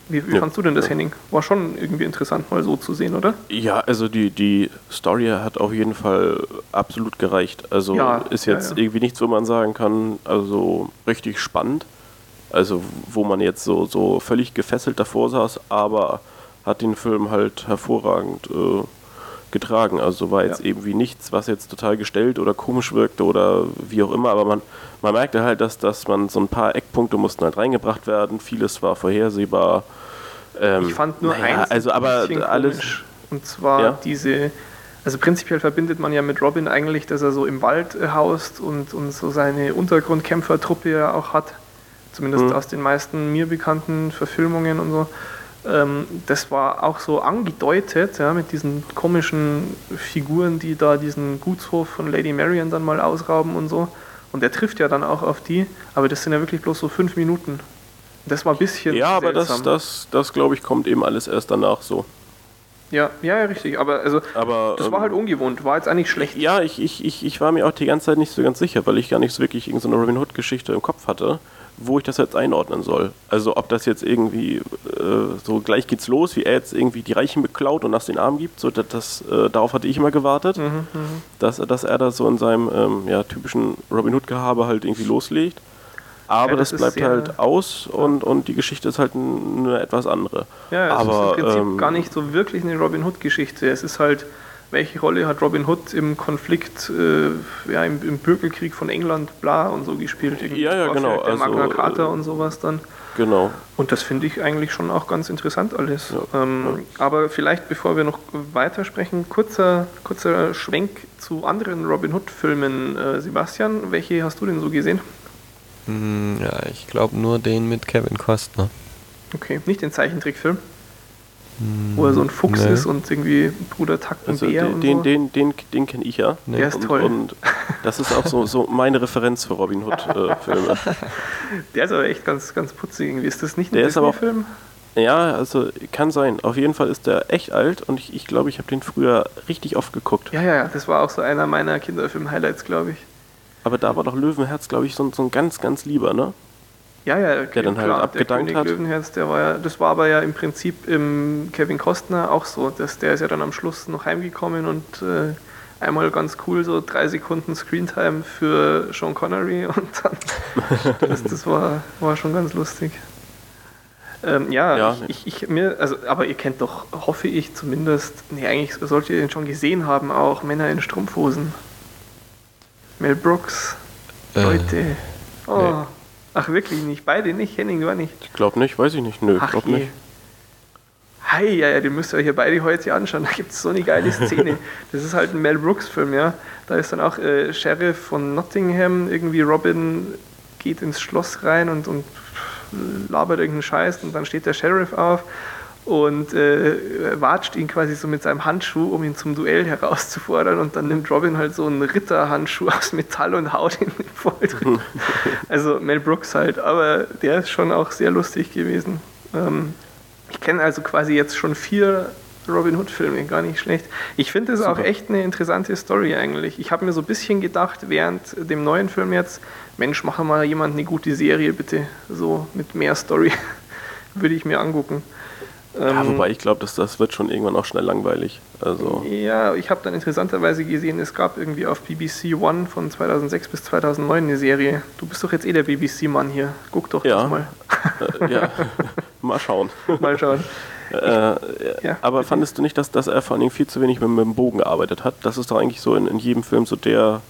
Wie, wie ja. fandst du denn das, Henning? War schon irgendwie interessant, mal so zu sehen, oder? Ja, also die, die Story hat auf jeden Fall absolut gereicht. Also ja, ist jetzt ja, irgendwie nichts, wo man sagen kann, also richtig spannend. Also wo man jetzt so, so völlig gefesselt davor saß, aber hat den Film halt hervorragend äh, getragen. Also war jetzt ja. eben wie nichts, was jetzt total gestellt oder komisch wirkte oder wie auch immer, aber man, man merkte halt, dass, dass man so ein paar Eckpunkte mussten halt reingebracht werden. Vieles war vorhersehbar. Ähm, ich fand nur naja, eins also aber alles und zwar ja? diese also prinzipiell verbindet man ja mit Robin eigentlich, dass er so im Wald äh, haust und, und so seine Untergrundkämpfertruppe ja auch hat. Zumindest mhm. aus den meisten mir bekannten Verfilmungen und so. Ähm, das war auch so angedeutet, ja, mit diesen komischen Figuren, die da diesen Gutshof von Lady Marian dann mal ausrauben und so. Und er trifft ja dann auch auf die, aber das sind ja wirklich bloß so fünf Minuten. Das war ein bisschen. Ja, aber seltsam. das, das, das glaube ich, kommt eben alles erst danach so. Ja, ja, ja, richtig. Aber, also, aber das war halt ähm, ungewohnt, war jetzt eigentlich schlecht. Ja, ich, ich, ich, ich war mir auch die ganze Zeit nicht so ganz sicher, weil ich gar nicht so wirklich irgendeine Robin Hood-Geschichte im Kopf hatte, wo ich das jetzt einordnen soll. Also ob das jetzt irgendwie äh, so gleich geht's los, wie er jetzt irgendwie die Reichen beklaut und nach den Armen gibt, so das, das äh, darauf hatte ich immer gewartet, mhm, mhm, dass, dass er das so in seinem ähm, ja, typischen Robin Hood-Gehabe halt irgendwie loslegt. Aber ja, das, das bleibt halt aus und, und die Geschichte ist halt eine etwas andere. Ja, es Aber, ist im Prinzip ähm, gar nicht so wirklich eine Robin Hood-Geschichte. Es ist halt, welche Rolle hat Robin Hood im Konflikt, äh, ja, im, im, Bürgerkrieg von England, bla und so gespielt. Irgendwie ja, ja, genau. Der also, Magna Carta und sowas dann. Genau. Und das finde ich eigentlich schon auch ganz interessant alles. Ja, ähm, ja. Aber vielleicht, bevor wir noch weitersprechen, kurzer, kurzer Schwenk zu anderen Robin Hood-Filmen. Äh, Sebastian, welche hast du denn so gesehen? Hm, ja, ich glaube nur den mit Kevin Costner. Okay, nicht den Zeichentrickfilm? Hm, wo er so ein Fuchs nee. ist und irgendwie Bruder Tuck also Bär den, und den, so. den, den, den kenne ich ja. Nee. Der ist und, toll. Und das ist auch so, so meine Referenz für Robin Hood-Filme. Äh, der ist aber echt ganz, ganz putzig irgendwie. Ist das nicht ein Disney-Film? Ja, also kann sein. Auf jeden Fall ist der echt alt und ich glaube, ich, glaub, ich habe den früher richtig oft geguckt. Ja, ja, das war auch so einer meiner Kinderfilm-Highlights, glaube ich. Aber da war doch Löwenherz, glaube ich, so, so, ein ganz, ganz lieber, ne? Ja, ja, okay, der dann halt klar, abgedankt der König hat. Löwenherz, der war ja, das war aber ja im Prinzip im Kevin Costner auch so. Dass der ist ja dann am Schluss noch heimgekommen und äh, einmal ganz cool so drei Sekunden Screentime für Sean Connery und dann das, das war, war schon ganz lustig. Ähm, ja, Ja. Ich, ich, ich, mir, also, aber ihr kennt doch, hoffe ich zumindest, nee, eigentlich solltet ihr den schon gesehen haben, auch Männer in Strumpfhosen. Mel Brooks, Äh, Leute. Oh. nee. Ach, wirklich nicht? Beide nicht? Henning, du auch nicht? Ich glaube nicht, weiß ich nicht. Nö, Ach glaub je. nicht. Hi, ja, ja, den müsst ihr euch ja beide heute anschauen. Da gibt es so eine geile Szene. Das ist halt ein Mel Brooks-Film, ja. Da ist dann auch äh, Sheriff von Nottingham, irgendwie Robin geht ins Schloss rein und, und labert irgendeinen Scheiß und dann steht der Sheriff auf und äh, watscht ihn quasi so mit seinem Handschuh, um ihn zum Duell herauszufordern und dann nimmt Robin halt so einen Ritterhandschuh aus Metall und haut ihn voll drin. Also Mel Brooks halt, aber der ist schon auch sehr lustig gewesen. Ähm, ich kenne also quasi jetzt schon vier Robin Hood-Filme, gar nicht schlecht. Ich finde es auch echt eine interessante Story eigentlich. Ich habe mir so ein bisschen gedacht, während dem neuen Film jetzt, Mensch, mach mal jemand eine gute Serie bitte, so mit mehr Story. Würde ich mir angucken. Ja, Ähm, wobei ich glaube, dass das wird schon irgendwann auch schnell langweilig. Also, ja, ich habe dann interessanterweise gesehen, es gab irgendwie auf BBC One von 2006 bis 2009 eine Serie. Du bist doch jetzt eh der BBC-Mann hier. Guck doch Ja. das mal. äh, ja, mal schauen. Mal schauen. Äh, Ja, aber bitte. fandest du nicht, dass, dass er vor allen Dingen viel zu wenig mit, mit dem Bogen gearbeitet hat? Das ist doch eigentlich so in, in jedem Film so der,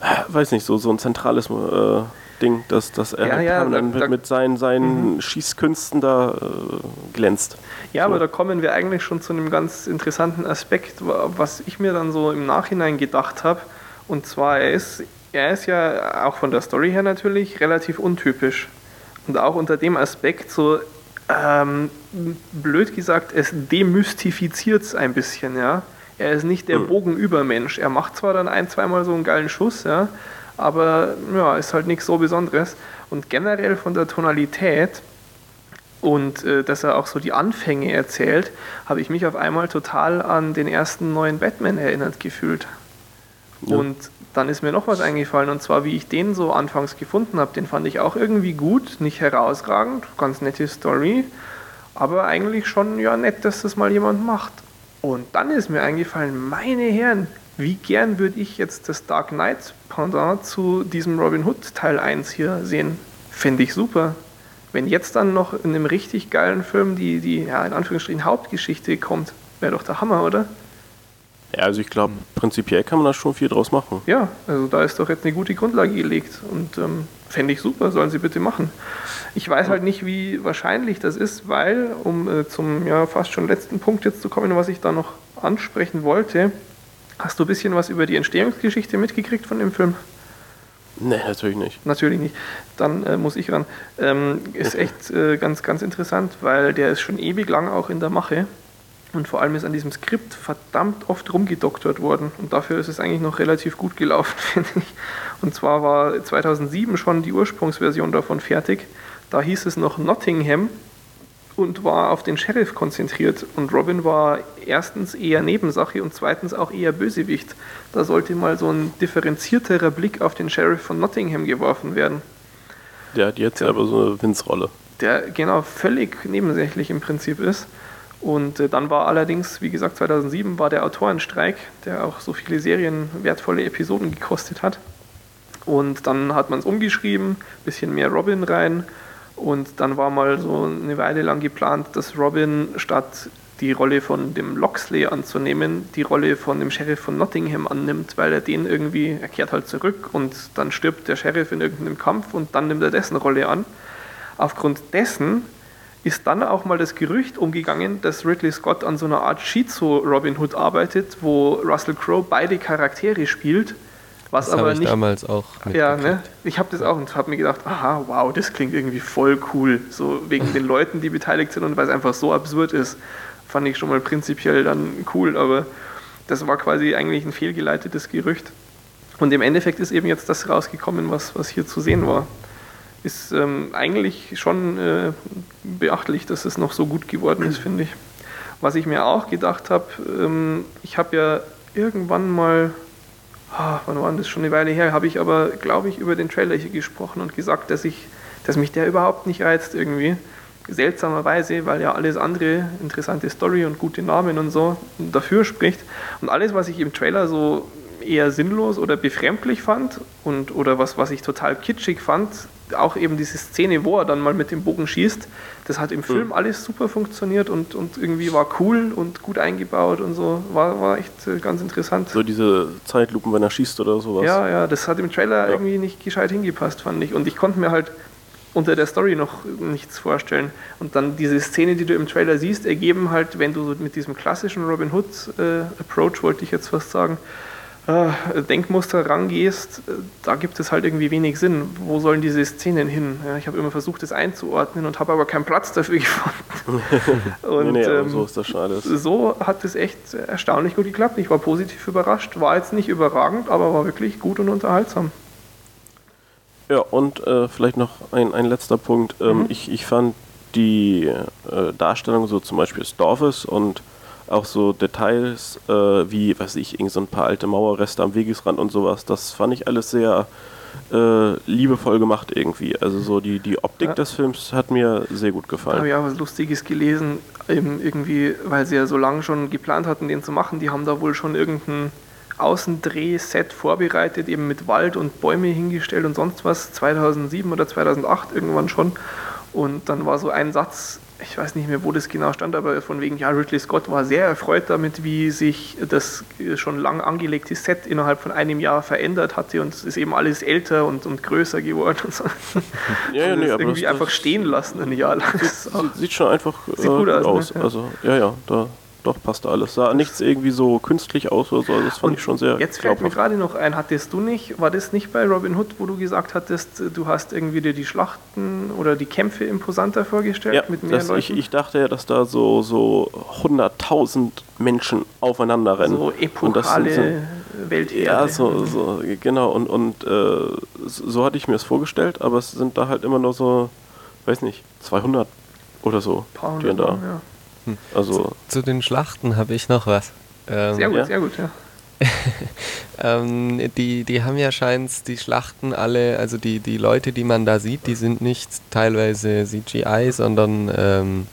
äh, weiß nicht, so, so ein zentrales äh, Ding, dass, dass er Ja, ja, da- da- mit, mit seinen, seinen Schießkünsten da äh, glänzt. Ja, aber da kommen wir eigentlich schon zu einem ganz interessanten Aspekt, wa- was ich mir dann so im Nachhinein gedacht habe. Und zwar, er ist, er ist ja auch von der Story her natürlich relativ untypisch. Und auch unter dem Aspekt so, ähm, blöd gesagt, es demystifiziert es ein bisschen, ja. Er ist nicht der Hm. Bogenübermensch. Er macht zwar dann ein, zweimal so einen geilen Schuss, ja, aber ja, ist halt nichts so Besonderes. Und generell von der Tonalität und äh, dass er auch so die Anfänge erzählt, habe ich mich auf einmal total an den ersten neuen Batman erinnert gefühlt. Ja. Und dann ist mir noch was eingefallen, und zwar wie ich den so anfangs gefunden habe. Den fand ich auch irgendwie gut, nicht herausragend, ganz nette Story, aber eigentlich schon ja nett, dass das mal jemand macht. Und dann ist mir eingefallen, meine Herren, wie gern würde ich jetzt das Dark Knight Pendant zu diesem Robin Hood Teil 1 hier sehen. Finde ich super. Wenn jetzt dann noch in einem richtig geilen Film die, die ja, in Anführungsstrichen Hauptgeschichte kommt, wäre doch der Hammer, oder? Ja, also ich glaube, prinzipiell kann man da schon viel draus machen. Ja, also da ist doch jetzt eine gute Grundlage gelegt und ähm, fände ich super, sollen sie bitte machen. Ich weiß halt nicht, wie wahrscheinlich das ist, weil, um äh, zum ja fast schon letzten Punkt jetzt zu kommen, was ich da noch ansprechen wollte, hast du ein bisschen was über die Entstehungsgeschichte mitgekriegt von dem Film? Nee, natürlich nicht. Natürlich nicht. Dann äh, muss ich ran. Ähm, ist echt äh, ganz, ganz interessant, weil der ist schon ewig lang auch in der Mache. Und vor allem ist an diesem Skript verdammt oft rumgedoktert worden. Und dafür ist es eigentlich noch relativ gut gelaufen, finde ich. Und zwar war 2007 schon die Ursprungsversion davon fertig. Da hieß es noch Nottingham und war auf den Sheriff konzentriert. Und Robin war erstens eher Nebensache und zweitens auch eher Bösewicht. Da sollte mal so ein differenzierterer Blick auf den Sheriff von Nottingham geworfen werden. Der hat jetzt Ja. aber so eine Winzrolle. Der genau völlig nebensächlich im Prinzip ist. Und äh, dann war allerdings, wie gesagt, 2007 war der Autorenstreik, der auch so viele Serien wertvolle Episoden gekostet hat. Und dann hat man es umgeschrieben, bisschen mehr Robin rein. Und dann war mal so eine Weile lang geplant, dass Robin statt die Rolle von dem Loxley anzunehmen, die Rolle von dem Sheriff von Nottingham annimmt, weil er den irgendwie, er kehrt halt zurück und dann stirbt der Sheriff in irgendeinem Kampf und dann nimmt er dessen Rolle an. Aufgrund dessen ist dann auch mal das Gerücht umgegangen, dass Ridley Scott an so einer Art Schizo-Robin Hood arbeitet, wo Russell Crowe beide Charaktere spielt, was Das aber ich nicht damals auch ja, ne? Ich habe das auch und habe mir gedacht, aha, wow, das klingt irgendwie voll cool. So wegen den Leuten, die beteiligt sind und weil es einfach so absurd ist, fand ich schon mal prinzipiell dann cool. Aber das war quasi eigentlich ein fehlgeleitetes Gerücht. Und im Endeffekt ist eben jetzt das rausgekommen, was, was hier zu sehen war. Ist ähm, eigentlich schon äh, beachtlich, dass es noch so gut geworden ist, finde ich. Was ich mir auch gedacht habe, ähm, ich habe ja irgendwann mal ah, wann war das schon eine Weile her, habe ich aber, glaube ich, über den Trailer hier gesprochen und gesagt, dass ich, dass mich der überhaupt nicht reizt irgendwie. Seltsamerweise, weil ja alles andere, interessante Story und gute Namen und so, dafür spricht. Und alles, was ich im Trailer so eher sinnlos oder befremdlich fand und oder was, was ich total kitschig fand, auch eben diese Szene, wo er dann mal mit dem Bogen schießt, das hat im Film alles super funktioniert und, und irgendwie war cool und gut eingebaut und so. War, war echt äh, ganz interessant. So diese Zeitlupen, wenn er schießt oder sowas. Ja, ja, das hat im Trailer Ja. irgendwie nicht gescheit hingepasst, fand ich. Und ich konnte mir halt unter der Story noch nichts vorstellen. Und dann diese Szene, die du im Trailer siehst, ergeben halt, wenn du mit diesem klassischen Robin Hood äh, Approach, wollte ich jetzt fast sagen, äh, Denkmuster rangehst, äh, da gibt es halt irgendwie wenig Sinn. Wo sollen diese Szenen hin? Ja, ich habe immer versucht, das einzuordnen und habe aber keinen Platz dafür gefunden. und, nee, nee, ähm, so ist das schon alles. so hat es echt erstaunlich gut geklappt. Ich war positiv überrascht. War jetzt nicht überragend, aber war wirklich gut und unterhaltsam. Ja, und äh, vielleicht noch ein, ein letzter Punkt. Ähm, Mhm. ich, ich fand die äh, Darstellung so zum Beispiel des Dorfes und auch so Details äh, wie, weiß ich, irgend so ein paar alte Mauerreste am Wegesrand und sowas, das fand ich alles sehr äh, liebevoll gemacht irgendwie. Also so die, die Optik Ja. des Films hat mir sehr gut Da habe gefallen. ich auch was Lustiges gelesen, eben irgendwie, weil sie ja so lange schon geplant hatten, den zu machen. Die haben da wohl schon irgendein Außendrehset vorbereitet, eben mit Wald und Bäume hingestellt und sonst was, 2007 oder 2008 irgendwann schon. Und dann war so ein Satz, ich weiß nicht mehr, wo das genau stand, aber von wegen, ja, Ridley Scott war sehr erfreut damit, wie sich das schon lang angelegte Set innerhalb von einem Jahr verändert hatte und es ist eben alles älter und, und größer geworden und so. Ja, ja, Und nee, das aber irgendwie das- einfach stehen lassen ein Jahr lang. Das Sieht, sieht schon einfach äh, Sieht gut aus, ne? Ja. Also, ja, ja, da, doch passt alles. Sah nichts irgendwie so künstlich aus oder so. Also Das fand ich schon sehr Jetzt fällt mir gerade noch ein, hattest du nicht, war das nicht bei Robin Hood, wo du gesagt hattest, du hast irgendwie dir die Schlachten oder die Kämpfe imposanter vorgestellt Ja, mit mehr das, ich, Leuten? ich dachte ja, dass da so, so 100.000 Menschen aufeinander rennen. so Und epochale sind Welterde. Ja, so, so, genau. Und, und äh, so hatte ich mir es vorgestellt, aber es sind da halt immer nur so, weiß nicht, 200 oder so. Paar die hundert da. Mann, ja. Also, Zu den Schlachten habe ich noch was. Ähm, Sehr gut, Ja. sehr gut, ja. Ähm, die, die haben ja scheint die Schlachten alle, also die, die Leute, die man da sieht, die sind nicht teilweise CGI, sondern ähm,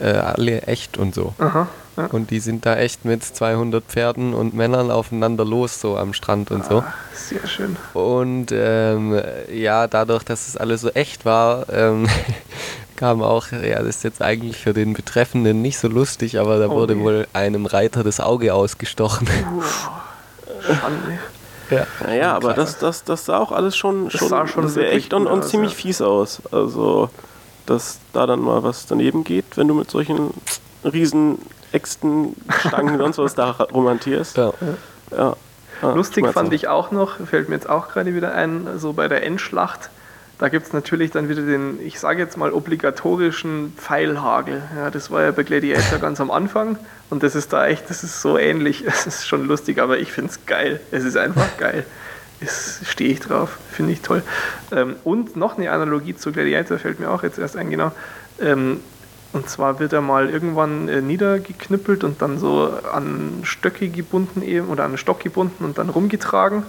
äh, alle echt und so. Aha, ja. Und die sind da echt mit 200 Pferden und Männern aufeinander los, so am Strand und so. Ah, sehr schön. Und ähm, ja, dadurch, dass es alles so echt war, ähm, kam auch, ja, das ist jetzt eigentlich für den Betreffenden nicht so lustig, aber da Oh wurde nee. wohl einem Reiter das Auge ausgestochen. Schande. ja. naja, aber das, das, das sah auch alles schon, Das schon, sah schon sehr echt und, und aus, ziemlich ja. fies aus. Also, dass da dann mal was daneben geht, wenn du mit solchen riesen Äxten, Stangen, sonst was da romantierst. Ja. Ja. Lustig fand ich auch noch, fällt mir jetzt auch gerade wieder ein, so bei der Endschlacht, da gibt es natürlich dann wieder den, ich sage jetzt mal, obligatorischen Pfeilhagel. Ja, das war ja bei Gladiator ganz am Anfang und das ist da echt, das ist so ähnlich. Es ist schon lustig, aber ich finde es geil. Es ist einfach geil. Stehe ich drauf, finde ich toll. Ähm, und noch eine Analogie zu Gladiator fällt mir auch jetzt erst ein, genau. Ähm, und zwar wird er mal irgendwann äh, niedergeknüppelt und dann so an Stöcke gebunden eben oder an einen Stock gebunden und dann rumgetragen.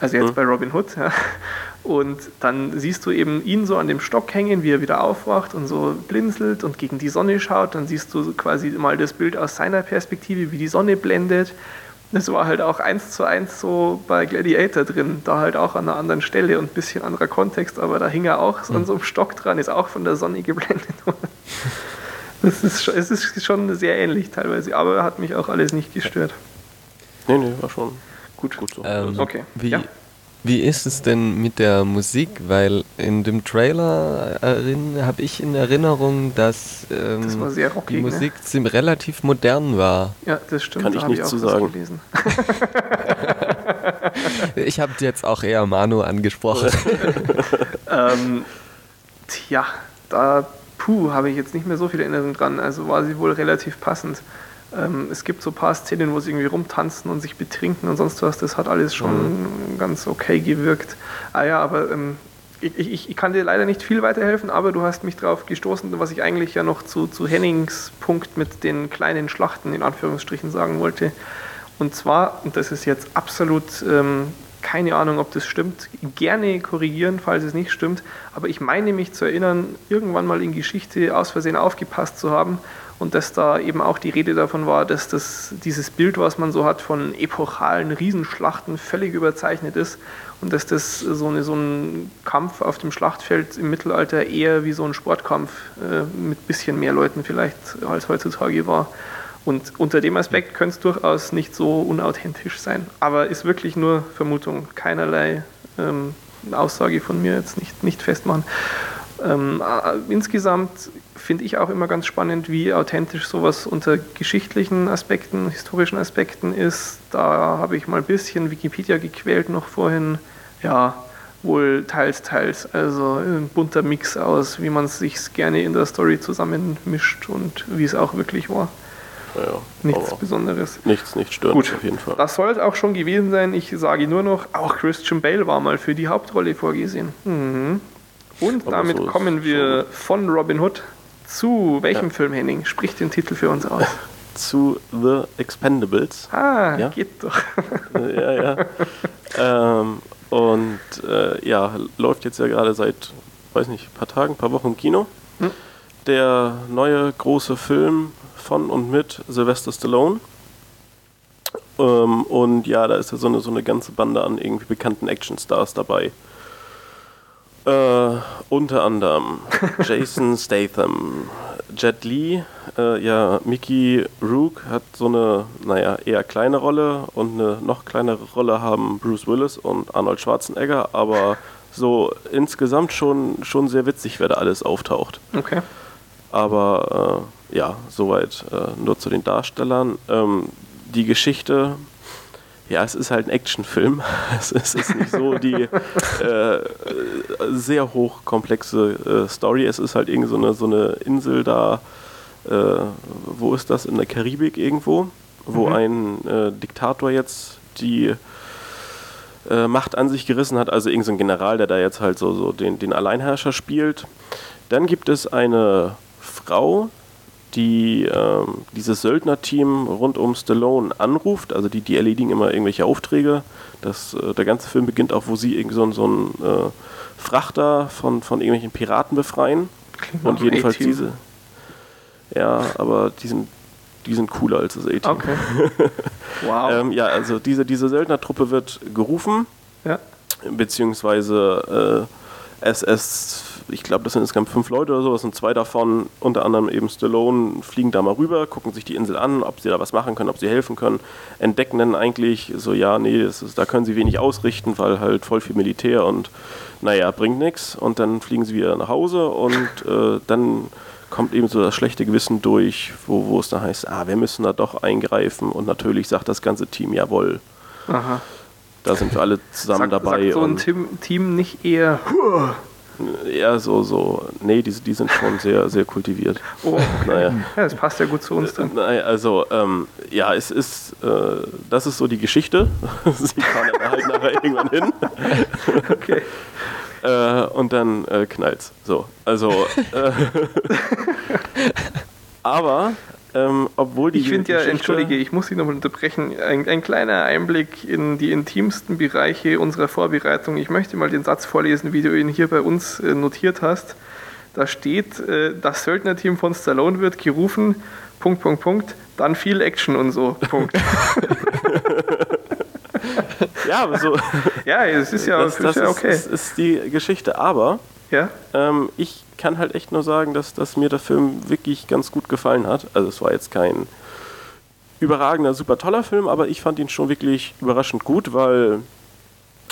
Also jetzt Mhm. bei Robin Hood. Ja. Und dann siehst du eben ihn so an dem Stock hängen, wie er wieder aufwacht und so blinzelt und gegen die Sonne schaut. Dann siehst du quasi mal das Bild aus seiner Perspektive, wie die Sonne blendet. Das war halt auch eins zu eins so bei Gladiator drin, da halt auch an einer anderen Stelle und ein bisschen anderer Kontext, aber da hing er auch so an so einem Stock dran, ist auch von der Sonne geblendet worden. Das ist, schon- es ist schon sehr ähnlich teilweise, aber hat mich auch alles nicht gestört. Nee, nee, war schon Gut. gut so. Ähm, Okay. Wie, Ja. wie ist es denn mit der Musik? Weil in dem Trailer habe ich in Erinnerung, dass ähm, Das war sehr rockig, die ne? Musik ziemlich relativ modern war. Ja, das stimmt. Kann da ich hab nichts auch zu sagen. Gelesen. Ich habe jetzt auch eher Manu angesprochen. ähm, tja, da puh, habe ich jetzt nicht mehr so viel Erinnerung dran. Also war sie wohl relativ passend. Ähm, es gibt so ein paar Szenen, wo sie irgendwie rumtanzen und sich betrinken und sonst was. Das hat alles schon ganz okay gewirkt. Ah ja, aber ähm, ich, ich, ich kann dir leider nicht viel weiterhelfen, aber du hast mich darauf gestoßen, was ich eigentlich ja noch zu, zu Hennings Punkt mit den kleinen Schlachten in Anführungsstrichen sagen wollte. Und zwar, und das ist jetzt absolut ähm, keine Ahnung, ob das stimmt, gerne korrigieren, falls es nicht stimmt, aber ich meine mich zu erinnern, irgendwann mal in Geschichte aus Versehen aufgepasst zu haben und dass da eben auch die Rede davon war, dass das, dieses Bild, was man so hat von epochalen Riesenschlachten, völlig überzeichnet ist und dass das so, eine, so ein Kampf auf dem Schlachtfeld im Mittelalter eher wie so ein Sportkampf äh, mit bisschen mehr Leuten vielleicht als heutzutage war. Und unter dem Aspekt könnte es durchaus nicht so unauthentisch sein. Aber ist wirklich nur Vermutung, keinerlei ähm, Aussage von mir jetzt nicht, nicht festmachen. Ähm, äh, insgesamt finde ich auch immer ganz spannend, wie authentisch sowas unter geschichtlichen Aspekten, historischen Aspekten ist. Da habe ich mal ein bisschen Wikipedia gequält noch vorhin. Ja, wohl teils, teils. Also ein bunter Mix aus, wie man es sich gerne in der Story zusammenmischt und wie es auch wirklich war. Ja, Nichts Besonderes. Nichts, nicht stört Gut, auf jeden Fall. Das soll es auch schon gewesen sein. Ich sage nur noch, auch Christian Bale war mal für die Hauptrolle vorgesehen. Mhm. Und Aber damit so kommen wir von Robin Hood zu welchem Ja. Film, Henning? Sprich den Titel für uns aus. Zu The Expendables. Ah, Ja. geht doch. ja, ja. ähm, und äh, ja, läuft jetzt ja gerade seit, weiß nicht, paar Tagen, paar Wochen im Kino. Hm. Der neue große Film von und mit Sylvester Stallone. Ähm, und ja, da ist ja so eine, so eine ganze Bande an irgendwie bekannten Actionstars dabei. Äh, unter anderem Jason Statham, Jet Li, äh, ja, Mickey Rook hat so eine, naja, eher kleine Rolle und eine noch kleinere Rolle haben Bruce Willis und Arnold Schwarzenegger, aber so insgesamt schon, schon sehr witzig, wer da alles auftaucht. Okay. Aber äh, ja, soweit äh, nur zu den Darstellern. Ähm, die Geschichte, ja, es ist halt ein Actionfilm. Es ist, es ist nicht so die äh, sehr hochkomplexe äh, Story. Es ist halt irgend so eine, so eine Insel da, äh, wo ist das? In der Karibik irgendwo, wo Mhm. ein äh, Diktator jetzt die äh, Macht an sich gerissen hat, also irgendein so ein General, der da jetzt halt so, so den, den Alleinherrscher spielt. Dann gibt es eine Frau, die ähm, dieses Söldnerteam rund um Stallone anruft. Also die, die erledigen immer irgendwelche Aufträge. Das, äh, der ganze Film beginnt auch, wo sie irgend so, einen- so einen äh, Frachter von, von irgendwelchen Piraten befreien. Klingt Und nach einem jedenfalls A-Team. diese. Ja, aber die sind, die sind cooler als das A-Team. Okay. Wow. Ähm, ja, also diese, diese Söldnertruppe wird gerufen ja. beziehungsweise äh, SS, ich glaube, das sind insgesamt fünf Leute oder sowas und zwei davon, unter anderem eben Stallone, fliegen da mal rüber, gucken sich die Insel an, ob sie da was machen können, ob sie helfen können, entdecken dann eigentlich so, ja, nee, ist, da können sie wenig ausrichten, weil halt voll viel Militär und naja, bringt nichts und dann fliegen sie wieder nach Hause und äh, dann kommt eben so das schlechte Gewissen durch, wo, wo es dann heißt, ah, wir müssen da doch eingreifen und natürlich sagt das ganze Team, jawohl, Aha. da sind wir alle zusammen Sagt, dabei. sagt so ein Team, Team nicht eher. Eher so, so, nee, die, die sind schon sehr, sehr kultiviert. Oh, okay. Naja. Ja, das passt ja gut zu uns dann. Naja, also, ähm, ja, es ist, äh, das ist so die Geschichte. Sie fahren dann halt nachher irgendwann hin Okay. äh, und dann äh, knallt's. So, also, äh, aber, ähm, obwohl die Ich finde ja, entschuldige, ich muss Sie nochmal unterbrechen, ein, ein kleiner Einblick in die intimsten Bereiche unserer Vorbereitung. Ich möchte mal den Satz vorlesen, wie du ihn hier bei uns äh, notiert hast. Da steht, äh, das Söldnerteam von Stallone wird gerufen, Punkt, Punkt, Punkt, dann viel Action und so, Punkt. Ja, aber so, Ja, es ist ja, das, ist das ja ist, okay. ist, ist die Geschichte, aber Ja, Ähm, ich kann halt echt nur sagen, dass, dass mir der Film wirklich ganz gut gefallen hat. Also es war jetzt kein überragender, super toller Film, aber ich fand ihn schon wirklich überraschend gut, weil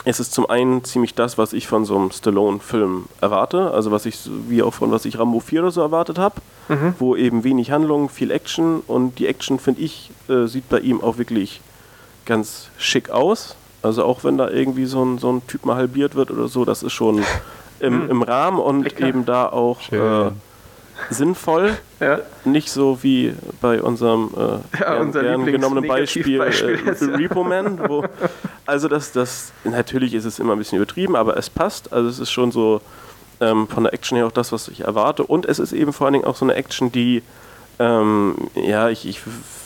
es ist zum einen ziemlich das, was ich von so einem Stallone-Film erwarte, also was ich, wie auch von was ich Rambo 4 oder so erwartet habe, Mhm. wo eben wenig Handlung, viel Action und die Action, finde ich, äh, sieht bei ihm auch wirklich ganz schick aus. Also auch wenn da irgendwie so ein, so ein Typ mal halbiert wird oder so, das ist schon im, im Rahmen und Lecker. eben da auch äh, sinnvoll. ja. Nicht so wie bei unserem äh, Ja, gern, unser gern genommenen Beispiel, Lieblingsnegativbeispiel äh. Repo Man. Wo, also das, das, natürlich ist es immer ein bisschen übertrieben, aber es passt. Also es ist schon so ähm, von der Action her auch das, was ich erwarte. Und es ist eben vor allen Dingen auch so eine Action, die, ähm, ja, ich, ich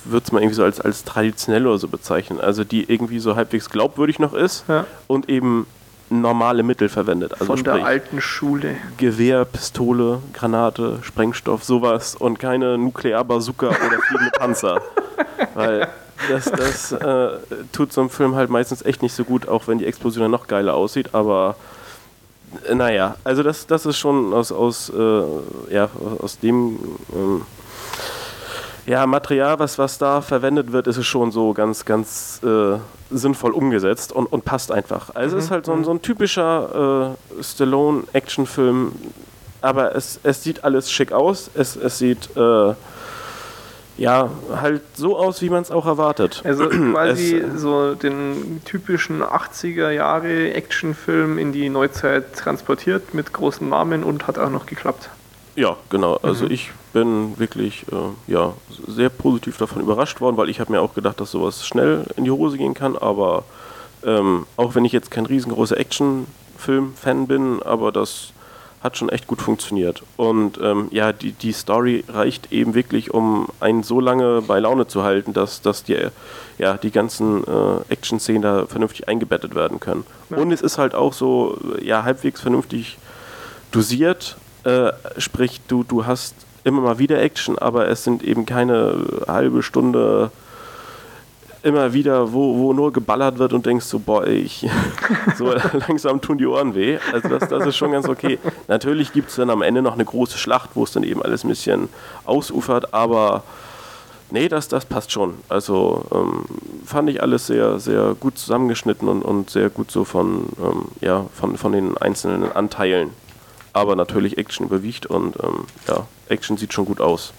würde es mal irgendwie so als, als traditionell oder so bezeichnen. Also die irgendwie so halbwegs glaubwürdig noch ist Ja. und eben normale Mittel verwendet. Also Von der alten Schule. Gewehr, Pistole, Granate, Sprengstoff, sowas und keine Nuklearbazooka oder fliegende Panzer. Weil das, das äh, tut so einem Film halt meistens echt nicht so gut, auch wenn die Explosion dann noch geiler aussieht, aber äh, naja, also das, das ist schon aus, aus, äh, ja, aus dem ähm, ja, Material, was, was da verwendet wird, ist es schon so ganz, ganz äh, sinnvoll umgesetzt und, und passt einfach. Also es ist halt so ein, so ein typischer äh, Stallone-Actionfilm, aber es, es sieht alles schick aus, es, es sieht äh, ja halt so aus, wie man es auch erwartet. Also quasi Es, so den typischen 80er Jahre Actionfilm in die Neuzeit transportiert mit großen Namen und hat auch noch geklappt. Ja, genau. Also Mhm. ich bin wirklich äh, ja, sehr positiv davon überrascht worden, weil ich habe mir auch gedacht, dass sowas schnell in die Hose gehen kann. Aber ähm, auch wenn ich jetzt kein riesengroßer Actionfilm-Fan bin, aber das hat schon echt gut funktioniert. Und ähm, ja, die, die Story reicht eben wirklich, um einen so lange bei Laune zu halten, dass, dass die, ja, die ganzen äh, Action-Szenen da vernünftig eingebettet werden können. Ja. Und es ist halt auch so ja, halbwegs vernünftig dosiert. Äh, sprich, du, du hast immer mal wieder Action, aber es sind eben keine halbe Stunde immer wieder, wo, wo nur geballert wird und denkst so, boah, ich, so langsam tun die Ohren weh. Also das, das ist schon ganz okay. Natürlich gibt es dann am Ende noch eine große Schlacht, wo es dann eben alles ein bisschen ausufert, aber nee, das, das passt schon. Also ähm, fand ich alles sehr, sehr gut zusammengeschnitten und, und sehr gut so von, ähm, ja, von, von den einzelnen Anteilen. Aber natürlich Action überwiegt und ähm, ja, Action sieht schon gut aus.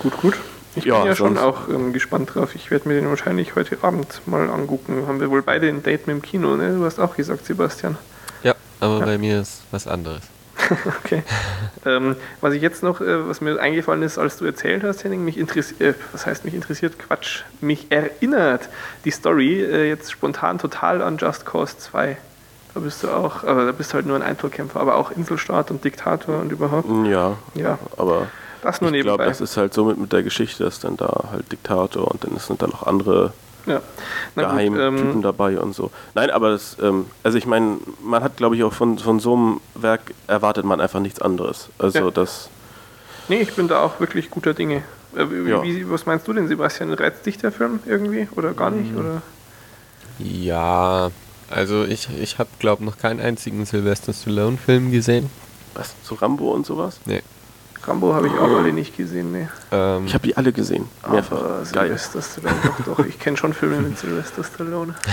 Gut, gut. Ich Ja, bin ja schon auch ähm, gespannt drauf. Ich werde mir den wahrscheinlich heute Abend mal angucken. Haben wir wohl beide ein Date mit dem Kino, ne? Du hast auch gesagt, Sebastian. Ja, aber Ja. bei mir ist was anderes. Okay. ähm, was ich jetzt noch, äh, was mir eingefallen ist, als du erzählt hast, Henning, mich interessiert, äh, was heißt mich interessiert? Quatsch, mich erinnert die Story äh, jetzt spontan total an Just Cause 2. Da bist du auch, aber da bist du halt nur ein Einzelkämpfer, aber auch Inselstaat und Diktator und überhaupt. Ja, Ja, aber das nur ich glaube, nebenbei. das ist halt so mit, mit der Geschichte, dass dann da halt Diktator und dann sind da noch andere ja. Geheimtypen ähm, dabei und so. Nein, aber das, ähm, also ich meine, man hat glaube ich auch von, von so einem Werk erwartet man einfach nichts anderes. Also Ja. das, nee, ich bin da auch wirklich guter Dinge. Äh, wie, Ja. wie, was meinst du denn, Sebastian? Reizt dich der Film irgendwie oder gar nicht? Oder? Ja, also ich, ich habe, glaube noch keinen einzigen Sylvester Stallone-Film gesehen. was, so Rambo und sowas? Nee. Rambo habe ich auch alle nicht gesehen, ne. Ähm, Ich habe die alle gesehen, mehrfach. Aber Geil. Sylvester Stallone, doch, doch, ich kenne schon Filme mit Sylvester Stallone.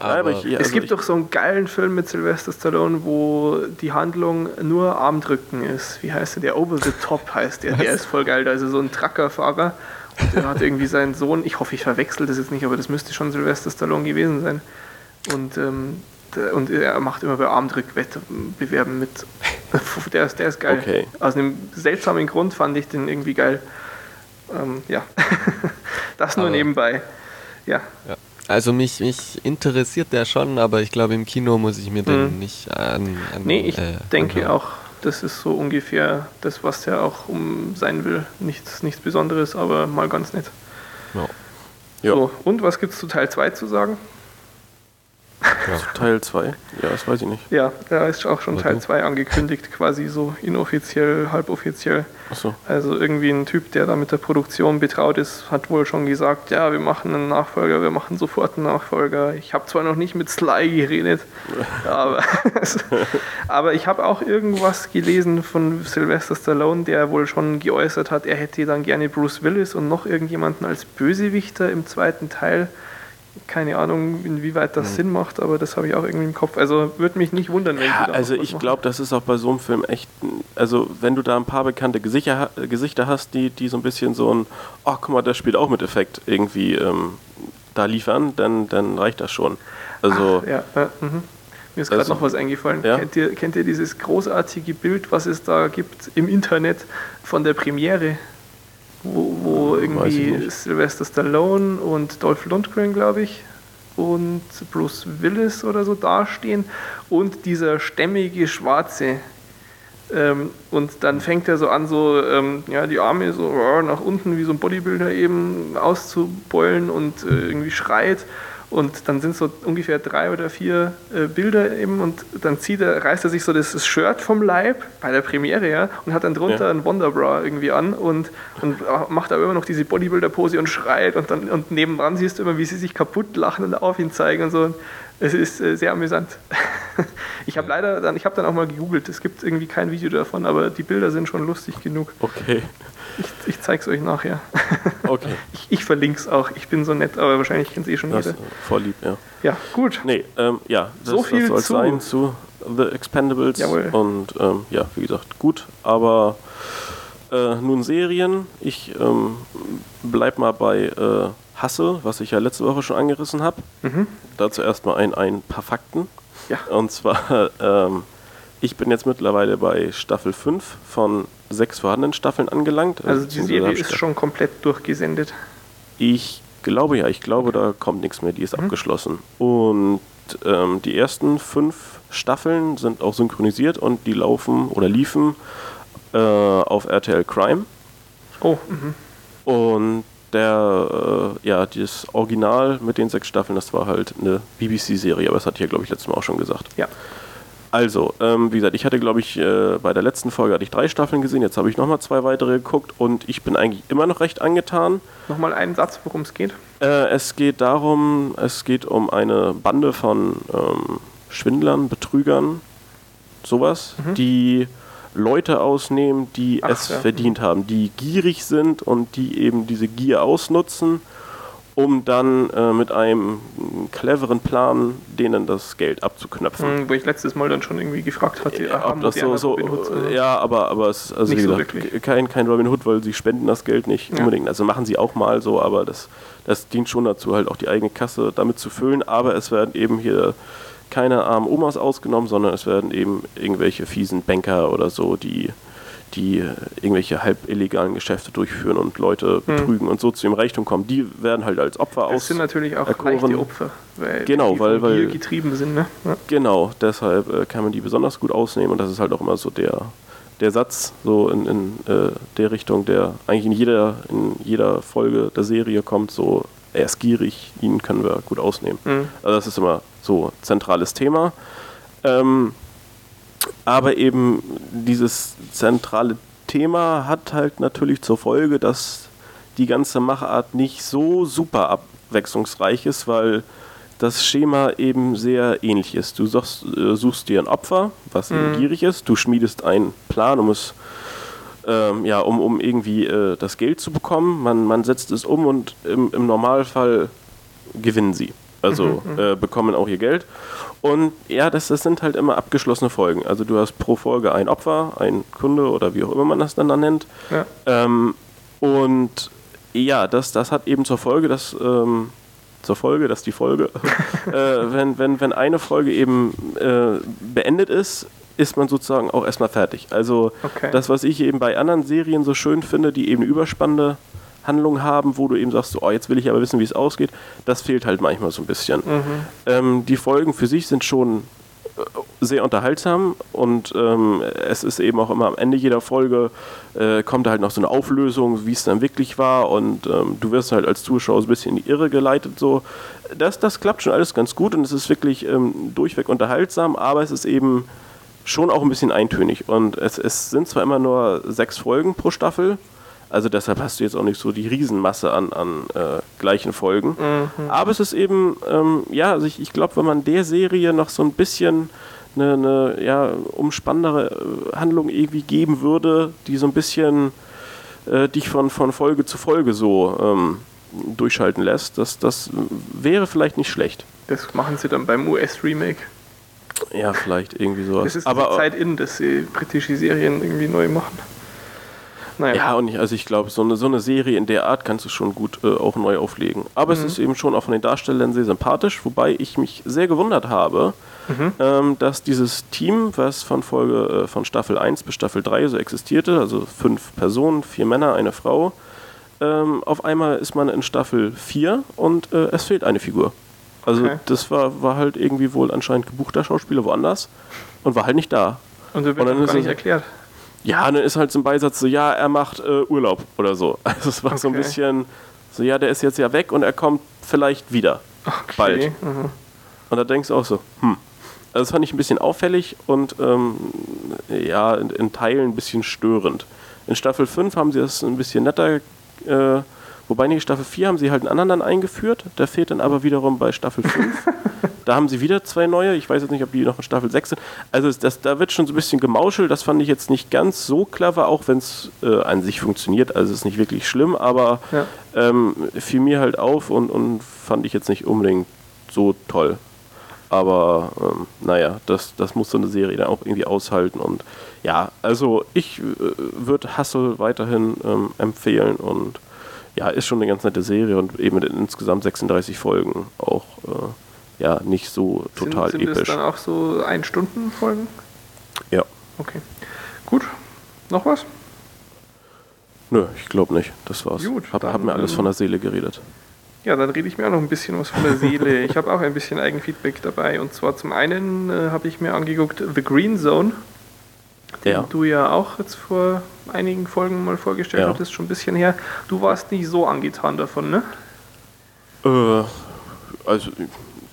Aber ich, es also gibt ich, doch so einen geilen Film mit Sylvester Stallone, wo die Handlung nur Armdrücken ist. Wie heißt der? Der Over the Top heißt der. Der ist voll geil. Da ist er so ein Truckerfahrer und der hat irgendwie seinen Sohn, ich hoffe, ich verwechsel das jetzt nicht, aber das müsste schon Sylvester Stallone gewesen sein. Und, ähm, der, und er macht immer bei Armdrückwettbewerben mit. Der ist, der ist geil. Okay. Aus einem seltsamen Grund fand ich den irgendwie geil. Ähm, ja, das nur Aber- nebenbei. Ja, ja. Also mich, mich interessiert der schon, aber ich glaube im Kino muss ich mir den Mhm. nicht an, an Nee, ich äh, denke anhören. auch, das ist so ungefähr das, was der auch um sein will. Nichts, nichts Besonderes, aber mal ganz nett. Ja. ja, So, und was gibt es zu Teil 2 zu sagen? Ja. Teil 2, ja, das weiß ich nicht. Ja, da ist auch schon Teil du? 2 angekündigt, quasi so inoffiziell, halboffiziell. Achso, Also irgendwie ein Typ, der da mit der Produktion betraut ist, hat wohl schon gesagt, ja, wir machen einen Nachfolger, wir machen sofort einen Nachfolger. Ich habe zwar noch nicht mit Sly geredet, aber, aber ich habe auch irgendwas gelesen von Sylvester Stallone, der wohl schon geäußert hat, er hätte dann gerne Bruce Willis und noch irgendjemanden als Bösewichter im zweiten Teil. Keine Ahnung, inwieweit das Sinn macht, aber das habe ich auch irgendwie im Kopf. Also würde mich nicht wundern, wenn Ja, sie da also ich glaube, das ist auch bei so einem Film echt, also wenn du da ein paar bekannte Gesichter, Gesichter hast, die, die so ein bisschen so ein, ach guck mal, der spielt auch mit Effekt irgendwie ähm, da liefern, dann, dann reicht das schon. Also, Ja, ja mhm. Mir ist gerade Also, noch was eingefallen. ja. Kennt, ihr, kennt ihr dieses großartige Bild, was es da gibt im Internet von der Premiere? Wo, wo ich irgendwie. Sylvester Stallone und Dolph Lundgren, glaube ich, und Bruce Willis oder so dastehen und dieser stämmige Schwarze. Ähm, und dann fängt er so an, so ähm, ja, die Arme so nach unten wie so ein Bodybuilder eben auszubeulen und äh, irgendwie schreit. Und dann sind so ungefähr drei oder vier äh, Bilder eben und dann zieht er, reißt er sich so das, Shirt vom Leib bei der Premiere, ja, und hat dann drunter Ja. ein Wonderbra irgendwie an und, und macht aber immer noch diese Bodybuilder-Pose und schreit und dann und nebendran siehst du immer, wie sie sich kaputt lachen und auf ihn zeigen und so. Es ist äh, sehr amüsant. Ich habe leider dann, ich habe dann auch mal gegoogelt, es gibt irgendwie kein Video davon, aber die Bilder sind schon lustig genug. Okay. Ich, ich zeige es euch nachher. Okay. Ich, ich verlinke es auch. Ich bin so nett, aber wahrscheinlich kennt es eh schon Das jeder. ist voll lieb, ja. Ja, gut. Nee, ähm, ja, das, So viel das zu- sein zu The Expendables. Jawohl. Und ähm, ja, wie gesagt, gut, aber äh, nun Serien. Ich ähm, bleib mal bei äh, Hustle, was ich ja letzte Woche schon angerissen habe. Mhm. Dazu erstmal ein, ein paar Fakten. Ja. Und zwar, ähm, ich bin jetzt mittlerweile bei Staffel 5 von sechs vorhandenen Staffeln angelangt. Also die Serie ist schon komplett durchgesendet. ich glaube ja, ich glaube, da kommt nichts mehr, die ist abgeschlossen. Und ähm, die ersten fünf Staffeln sind auch synchronisiert und die laufen oder liefen äh, auf RTL Crime. Oh, mhm. Und der, äh, ja, das Original mit den sechs Staffeln, das war halt eine BBC-Serie, aber das hatte ich ja, glaube ich, letztes Mal auch schon gesagt. ja. Also, ähm, wie gesagt, ich hatte, glaube ich, äh, bei der letzten Folge hatte ich drei Staffeln gesehen, jetzt habe ich nochmal zwei weitere geguckt und ich bin eigentlich immer noch recht angetan. Nochmal einen Satz, worum es geht. Äh, es geht darum, es geht um eine Bande von ähm, Schwindlern, Betrügern, sowas, die Leute ausnehmen, die Ach, es ja. verdient haben, die gierig sind und die eben diese Gier ausnutzen, um dann äh, mit einem cleveren Plan denen das Geld abzuknöpfen. Hm, wo ich letztes Mal dann schon irgendwie gefragt hatte, Ja, haben ob das so, so so? ja, aber, aber es also Nicht wie so gesagt, wirklich. kein, kein Robin Hood, weil sie spenden das Geld nicht Ja. unbedingt. Also machen sie auch mal so, aber das, das dient schon dazu, halt auch die eigene Kasse damit zu füllen. Aber es werden eben hier keine armen Omas ausgenommen, sondern es werden eben irgendwelche fiesen Banker oder so, die die äh, irgendwelche halb illegalen Geschäfte durchführen und Leute betrügen und so zu ihrem Reichtum kommen, die werden halt als Opfer Hm. Das aus. sind natürlich auch erkoren. leichte Opfer, weil Genau, die weil- weil- getrieben sind. Ne? Ja. Genau, deshalb äh, kann man die besonders gut ausnehmen und das ist halt auch immer so der, der Satz so in, in äh, der Richtung, der eigentlich in jeder, in jeder Folge der Serie kommt, so er ist gierig, ihn können wir gut ausnehmen. Mhm. Also das ist immer so zentrales Thema. Ähm, aber eben dieses zentrale Thema hat halt natürlich zur Folge, dass die ganze Machart nicht so super abwechslungsreich ist, weil das Schema eben sehr ähnlich ist. Du suchst, äh, suchst dir ein Opfer, was eben gierig ist, du schmiedest einen Plan, um es ähm, ja, um, um irgendwie äh, das Geld zu bekommen. Man, man setzt es um und im, im Normalfall gewinnen sie. Also äh, bekommen auch ihr Geld. Und ja, das, das sind halt immer abgeschlossene Folgen. Also du hast pro Folge ein Opfer, ein Kunde oder wie auch immer man das dann, dann nennt. Ja. Ähm, und ja, das, das hat eben zur Folge, dass ähm, zur Folge, dass die Folge, äh, wenn, wenn, wenn eine Folge eben äh, beendet ist, ist man sozusagen auch erstmal fertig. Also Okay. das, was ich eben bei anderen Serien so schön finde, die eben überspannende Handlung haben, wo du eben sagst, so, oh, jetzt will ich aber wissen, wie es ausgeht, das fehlt halt manchmal so ein bisschen. Ähm, die Folgen für sich sind schon äh, sehr unterhaltsam und ähm, es ist eben auch immer am Ende jeder Folge äh, kommt da halt noch so eine Auflösung, wie es dann wirklich war und ähm, du wirst halt als Zuschauer so ein bisschen in die Irre geleitet. So. Das, das klappt schon alles ganz gut und es ist wirklich ähm, durchweg unterhaltsam, aber es ist eben schon auch ein bisschen eintönig und es, es sind zwar immer nur sechs Folgen pro Staffel, also deshalb hast du jetzt auch nicht so die Riesenmasse an, an äh, gleichen Folgen. Aber es ist eben, ähm, ja, also ich, ich glaube, wenn man der Serie noch so ein bisschen eine, eine ja, umspannendere äh, Handlung irgendwie geben würde, die so ein bisschen äh, dich von, von Folge zu Folge so ähm, durchschalten lässt, das, das wäre vielleicht nicht schlecht. Das machen sie dann beim US-Remake. Ja, vielleicht irgendwie sowas. Es ist Aber die Zeit in, dass sie britische Serien irgendwie neu machen. Naja. Ja, und ich, also ich glaube, so eine, so eine Serie in der Art kannst du schon gut äh, auch neu auflegen. Aber es ist eben schon auch von den Darstellern sehr sympathisch, wobei ich mich sehr gewundert habe, ähm, dass dieses Team, was von Folge äh, von Staffel 1 bis Staffel 3 so existierte, also fünf Personen, vier Männer, eine Frau, ähm, auf einmal ist man in Staffel 4 und äh, es fehlt eine Figur. Also Okay. das war, war halt irgendwie wohl anscheinend gebuchter Schauspieler woanders und war halt nicht da. Und da wird und dann gar nicht erklärt. Ja, dann ist halt zum Beisatz so, ja, er macht äh, Urlaub oder so. Also es war so ein Okay. bisschen so, ja, der ist jetzt ja weg und er kommt vielleicht wieder. Okay. Bald. Mhm. Und da denkst du auch so, hm. Also das fand ich ein bisschen auffällig und ähm, ja, in, in Teilen ein bisschen störend. In Staffel 5 haben sie das ein bisschen netter, äh, wobei in Staffel 4 haben sie halt einen anderen dann eingeführt, der fehlt dann aber wiederum bei Staffel 5. da haben sie wieder zwei neue, ich weiß jetzt nicht, ob die noch in Staffel 6 sind. Also das, da wird schon so ein bisschen gemauschelt, das fand ich jetzt nicht ganz so clever, auch wenn es äh, an sich funktioniert, also es ist nicht wirklich schlimm, aber Ja. ähm, fiel mir halt auf und, und fand ich jetzt nicht unbedingt so toll. Aber ähm, naja, das, das muss so eine Serie dann auch irgendwie aushalten. Und ja, also ich äh, würde Hustle weiterhin ähm, empfehlen und ja, ist schon eine ganz nette Serie und eben mit insgesamt 36 Folgen auch äh, ja nicht so total sind, sind episch. das dann auch so Ein-Stunden-Folgen? Ja, Okay. Gut. Noch was? nö, ich glaube nicht. Das war's. Gut, hab, hab dann, mir alles ähm, von der Seele geredet. Ja, dann rede ich mir auch noch ein bisschen was von der Seele. Ich habe auch ein bisschen Eigenfeedback dabei. Und zwar zum einen äh, habe ich mir angeguckt The Green Zone, den Ja. du ja auch jetzt vor einigen Folgen mal vorgestellt Ja. hattest, schon ein bisschen her. Du warst nicht so angetan davon, ne? Äh, also,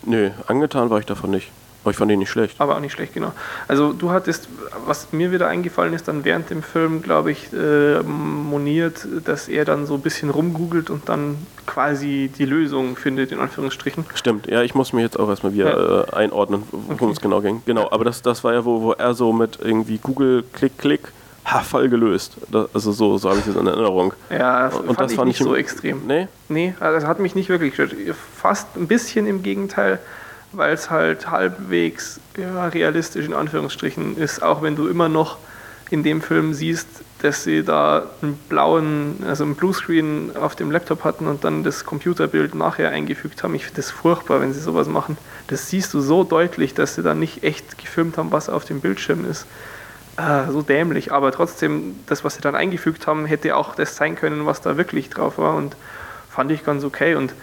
nö, angetan war ich davon nicht. Aber ich fand ihn nicht schlecht. Aber auch nicht schlecht, genau. Also du hattest, was mir wieder eingefallen ist, dann während dem Film, glaube ich, äh, moniert, dass er dann so ein bisschen rumgoogelt und dann quasi die Lösung findet, in Anführungsstrichen. Stimmt, ja, ich muss mich jetzt auch erstmal wieder äh, einordnen, worum Okay. es genau ging. Genau, aber das, das war ja, wo, wo er so mit irgendwie Google, Klick, Klick, ha, Fall gelöst. Da, also so, so habe ich das in Erinnerung. Ja, Und fand das ich fand nicht ich so extrem. Nee? Nee, also es hat mich nicht wirklich gestört. Fast ein bisschen im Gegenteil, weil es halt halbwegs ja, realistisch in Anführungsstrichen ist, auch wenn du immer noch in dem Film siehst, dass sie da einen blauen, also einen Bluescreen auf dem Laptop hatten und dann das Computerbild nachher eingefügt haben. Ich finde das furchtbar, wenn sie sowas machen. Das siehst du so deutlich, dass sie da nicht echt gefilmt haben, was auf dem Bildschirm ist. Ah, so dämlich, aber trotzdem, das, was sie dann eingefügt haben, hätte auch das sein können, was da wirklich drauf war und fand ich ganz okay. Und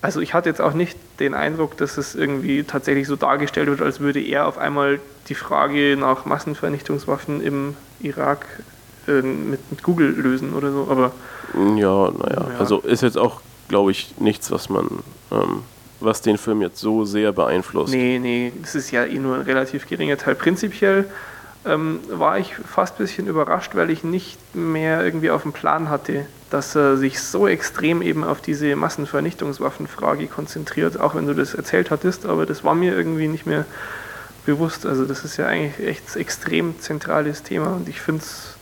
also ich hatte jetzt auch nicht den Eindruck, dass es irgendwie tatsächlich so dargestellt wird, als würde er auf einmal die Frage nach Massenvernichtungswaffen im Irak äh, mit, mit Google lösen oder so, aber Ja, naja. Ja. Also ist jetzt auch, glaube ich, nichts, was man, ähm, was den Film jetzt so sehr beeinflusst. Nee, nee, das ist ja eh nur ein relativ geringer Teil. Prinzipiell ähm, war ich fast ein bisschen überrascht, weil ich nicht mehr irgendwie auf dem Plan hatte, dass er sich so extrem eben auf diese Massenvernichtungswaffenfrage konzentriert, auch wenn du das erzählt hattest, aber das war mir irgendwie nicht mehr bewusst. Also das ist ja eigentlich echt ein extrem zentrales Thema und ich finde es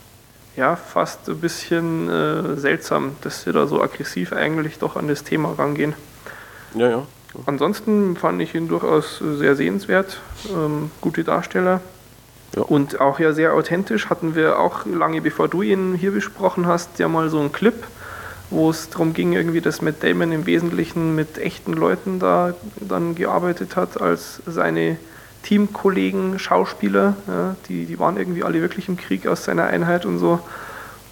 ja fast ein bisschen äh, seltsam, dass sie da so aggressiv eigentlich doch an das Thema rangehen. Ja, ja. Ansonsten fand ich ihn durchaus sehr sehenswert, ähm, gute Darsteller Ja. und auch ja sehr authentisch. Hatten wir auch lange bevor du ihn hier besprochen hast, ja mal so einen Clip, wo es darum ging, irgendwie, dass Matt Damon im Wesentlichen mit echten Leuten da dann gearbeitet hat als seine Teamkollegen, Schauspieler. Ja, die, die waren irgendwie alle wirklich im Krieg aus seiner Einheit und so.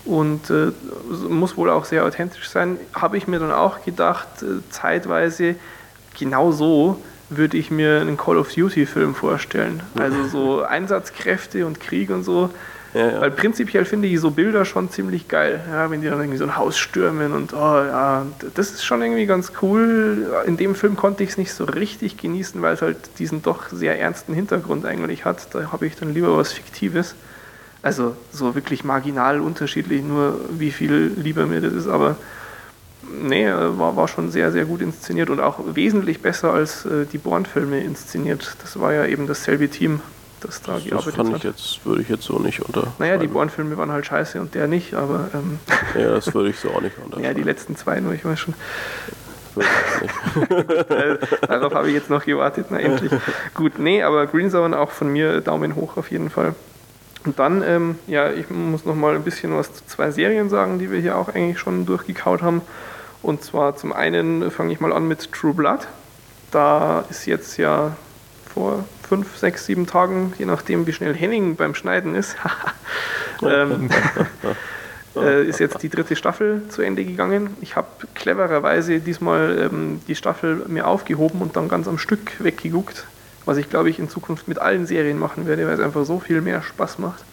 Und äh, muss wohl auch sehr authentisch sein. Habe ich mir dann auch gedacht, äh, zeitweise genau so würde ich mir einen Call of Duty-Film vorstellen. Also so Einsatzkräfte und Krieg und so. ja, ja. Weil prinzipiell finde ich so Bilder schon ziemlich geil. Ja, wenn die dann irgendwie so ein Haus stürmen und oh ja, das ist schon irgendwie ganz cool. In dem Film konnte ich es nicht so richtig genießen, weil es halt diesen doch sehr ernsten Hintergrund eigentlich hat. Da habe ich dann lieber was Fiktives. Also so wirklich marginal unterschiedlich, nur wie viel lieber mir das ist, aber nee, war, war schon sehr, sehr gut inszeniert und auch wesentlich besser als äh, die Bourne-Filme inszeniert. Das war ja eben dasselbe Team, das da das gearbeitet fand hat. ich jetzt, würde ich jetzt so nicht unter. Naja, die Bourne-Filme waren halt scheiße und der nicht, aber ähm, Ja, das würde ich so auch nicht unter. ja, die letzten zwei nur, ich weiß schon. Darauf habe ich jetzt noch gewartet, na endlich. Gut, nee, aber Green Zone auch von mir Daumen hoch auf jeden Fall. Und dann, ähm, ja, ich muss noch mal ein bisschen was zu zwei Serien sagen, die wir hier auch eigentlich schon durchgekaut haben. Und zwar zum einen fange ich mal an mit True Blood. Da ist jetzt ja vor fünf, sechs, sieben Tagen, je nachdem wie schnell Henning beim Schneiden ist, ähm, äh, ist jetzt die dritte Staffel zu Ende gegangen. Ich habe clevererweise diesmal ähm, die Staffel mir aufgehoben und dann ganz am Stück weggeguckt, was ich glaube ich in Zukunft mit allen Serien machen werde, weil es einfach so viel mehr Spaß macht.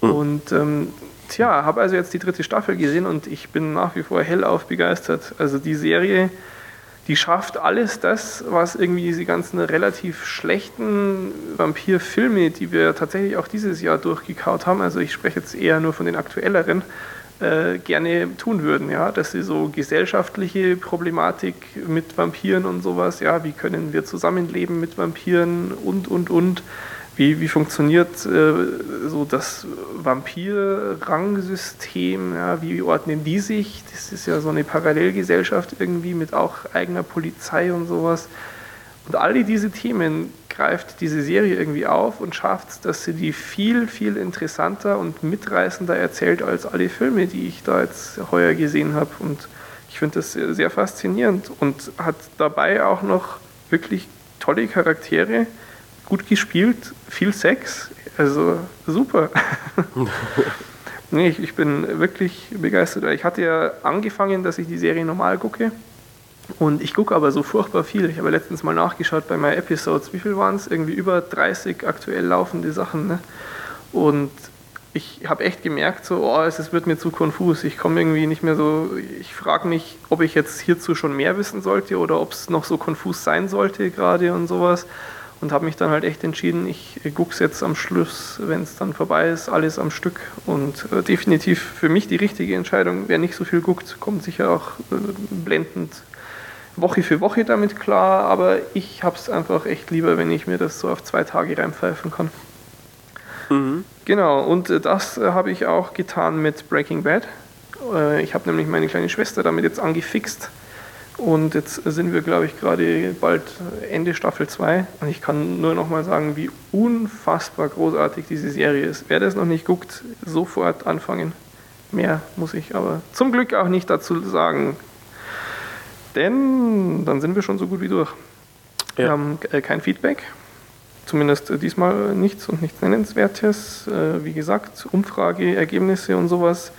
Und ähm, tja, habe also jetzt die dritte Staffel gesehen und ich bin nach wie vor hellauf begeistert. Also die Serie die schafft alles das, was irgendwie diese ganzen relativ schlechten Vampirfilme, die wir tatsächlich auch dieses Jahr durchgekaut haben, also ich spreche jetzt eher nur von den aktuelleren, äh, gerne tun würden, ja, dass sie so gesellschaftliche Problematik mit Vampiren und sowas, ja, wie können wir zusammenleben mit Vampiren und und und wie, wie funktioniert äh, so das Vampir-Rangsystem? Ja, wie ordnen die sich? Das ist ja so eine Parallelgesellschaft irgendwie mit auch eigener Polizei und sowas. Und alle diese Themen greift diese Serie irgendwie auf und schafft dass sie die viel, viel interessanter und mitreißender erzählt als alle Filme, die ich da jetzt heuer gesehen habe. Und ich finde das sehr faszinierend und hat dabei auch noch wirklich tolle Charaktere gut gespielt, viel Sex, also super. nee, ich, ich, bin wirklich begeistert. Ich hatte ja angefangen, dass ich die Serie normal gucke. Und ich gucke aber so furchtbar viel. Ich habe letztens mal nachgeschaut bei meinen Episodes. Wie viel waren es? Irgendwie über 30 aktuell laufende Sachen. Ne? Und ich habe echt gemerkt, so, oh, es wird mir zu konfus. Ich komme irgendwie nicht mehr so. Ich frage mich, ob ich jetzt hierzu schon mehr wissen sollte oder ob es noch so konfus sein sollte gerade und sowas und habe mich dann halt echt entschieden, ich gucke es jetzt am Schluss, wenn es dann vorbei ist, alles am Stück. Und äh, definitiv für mich die richtige Entscheidung. Wer nicht so viel guckt, kommt sicher auch äh, blendend Woche für Woche damit klar, aber ich habe es einfach echt lieber, wenn ich mir das so auf zwei Tage reinpfeifen kann. Mhm. Genau, und äh, das äh, habe ich auch getan mit Breaking Bad. Äh, ich habe nämlich meine kleine Schwester damit jetzt angefixt und jetzt sind wir, glaube ich, gerade bald Ende Staffel 2. Und ich kann nur noch mal sagen, wie unfassbar großartig diese Serie ist. Wer das noch nicht guckt, sofort anfangen. Mehr muss ich aber zum Glück auch nicht dazu sagen. Denn dann sind wir schon so gut wie durch. Ja. Wir haben äh, kein Feedback. Zumindest äh, diesmal nichts und nichts Nennenswertes. Äh, wie gesagt, Umfrageergebnisse und sowas